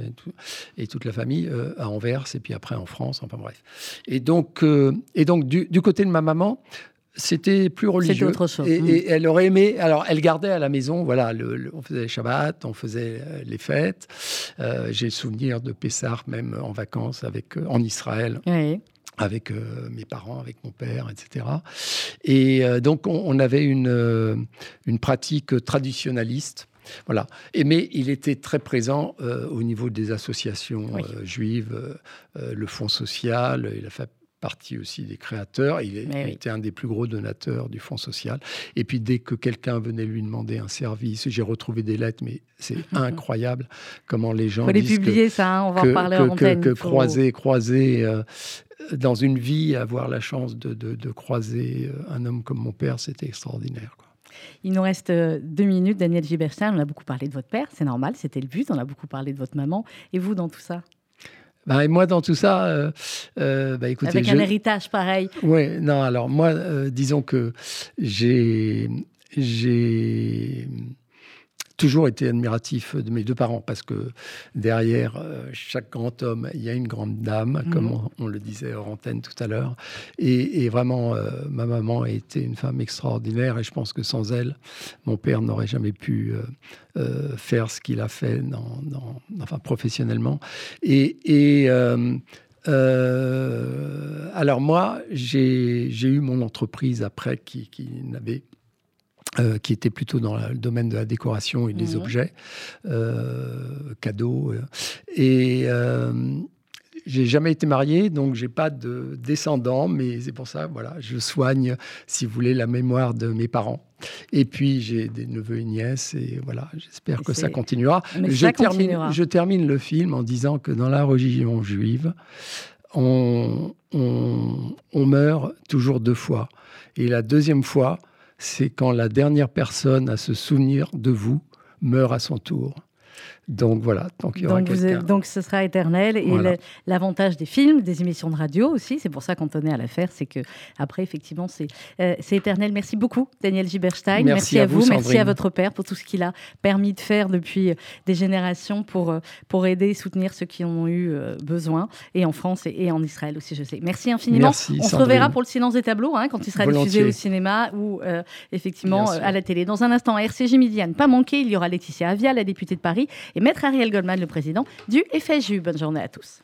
et, toute la famille euh, à Anvers et puis après en France. Enfin bref. Et donc, euh, et donc du, côté de ma maman, c'était plus religieux. Autre chose. Et, et, elle aurait aimé. Alors, elle gardait à la maison. Voilà, on faisait les Shabbats, on faisait les fêtes. J'ai le souvenir de Pessah, même en vacances avec en Israël. Oui avec euh, mes parents, avec mon père, etc. Et euh, donc, on, avait une, euh, une pratique traditionnaliste. Voilà. Et, mais il était très présent au niveau des associations juives, le Fonds social, il a fait partie aussi des créateurs. Il, était un des plus gros donateurs du Fonds social. Et puis dès que quelqu'un venait lui demander un service, j'ai retrouvé des lettres, mais c'est incroyable comment les gens. Faut les publier, ça, hein, on va en parler en que, que, croiser, croiser dans une vie, avoir la chance de, croiser euh, un homme comme mon père, c'était extraordinaire. Il nous reste euh, deux minutes. Daniel Giberstein, on a beaucoup parlé de votre père, c'est normal, c'était le but. On a beaucoup parlé de votre maman. Et vous, dans tout ça? Bah, et moi, dans tout ça, euh, bah, écoutez, avec un héritage pareil. Oui, non. Alors moi, disons que j'ai j'ai toujours été admiratif de mes deux parents parce que derrière euh, chaque grand homme, il y a une grande dame, mhm. comme on, le disait hors antenne tout à l'heure. Et, vraiment, euh, ma maman a été une femme extraordinaire et je pense que sans elle, mon père n'aurait jamais pu euh, faire ce qu'il a fait dans, enfin, professionnellement. Et, et alors moi, j'ai eu mon entreprise après qui, qui n'avait euh, qui était plutôt dans le domaine de la décoration et des objets, euh, cadeaux. Euh. Et j'ai jamais été marié, donc j'ai pas de descendants, mais c'est pour ça, voilà, je soigne, si vous voulez, la mémoire de mes parents. Et puis j'ai des neveux et nièces, et voilà, j'espère que ça continuera. je, termine, je termine le film en disant que dans la religion juive, on, on, on meurt toujours deux fois. Et la deuxième fois, c'est quand la dernière personne à se souvenir de vous meurt à son tour. Donc voilà, donc il y aura donc, donc ce sera éternel. Et l'avantage des films, des émissions de radio aussi, c'est pour ça qu'on tenait à la faire, c'est que après effectivement c'est euh, c'est éternel. Merci beaucoup Daniel Giberstein. Merci, à, vous, merci à votre père pour tout ce qu'il a permis de faire depuis euh, des générations pour euh, pour aider et soutenir ceux qui en ont eu besoin et en France et, en Israël aussi, je sais. Merci infiniment. On se reverra pour le silence des tableaux hein, quand il sera diffusé au cinéma ou effectivement à la télé. Dans un instant, RCJ à ne pas manquer, il y aura Laetitia Avia, la députée de Paris et Maître Ariel Goldman, le président du FSU. Bonne journée à tous.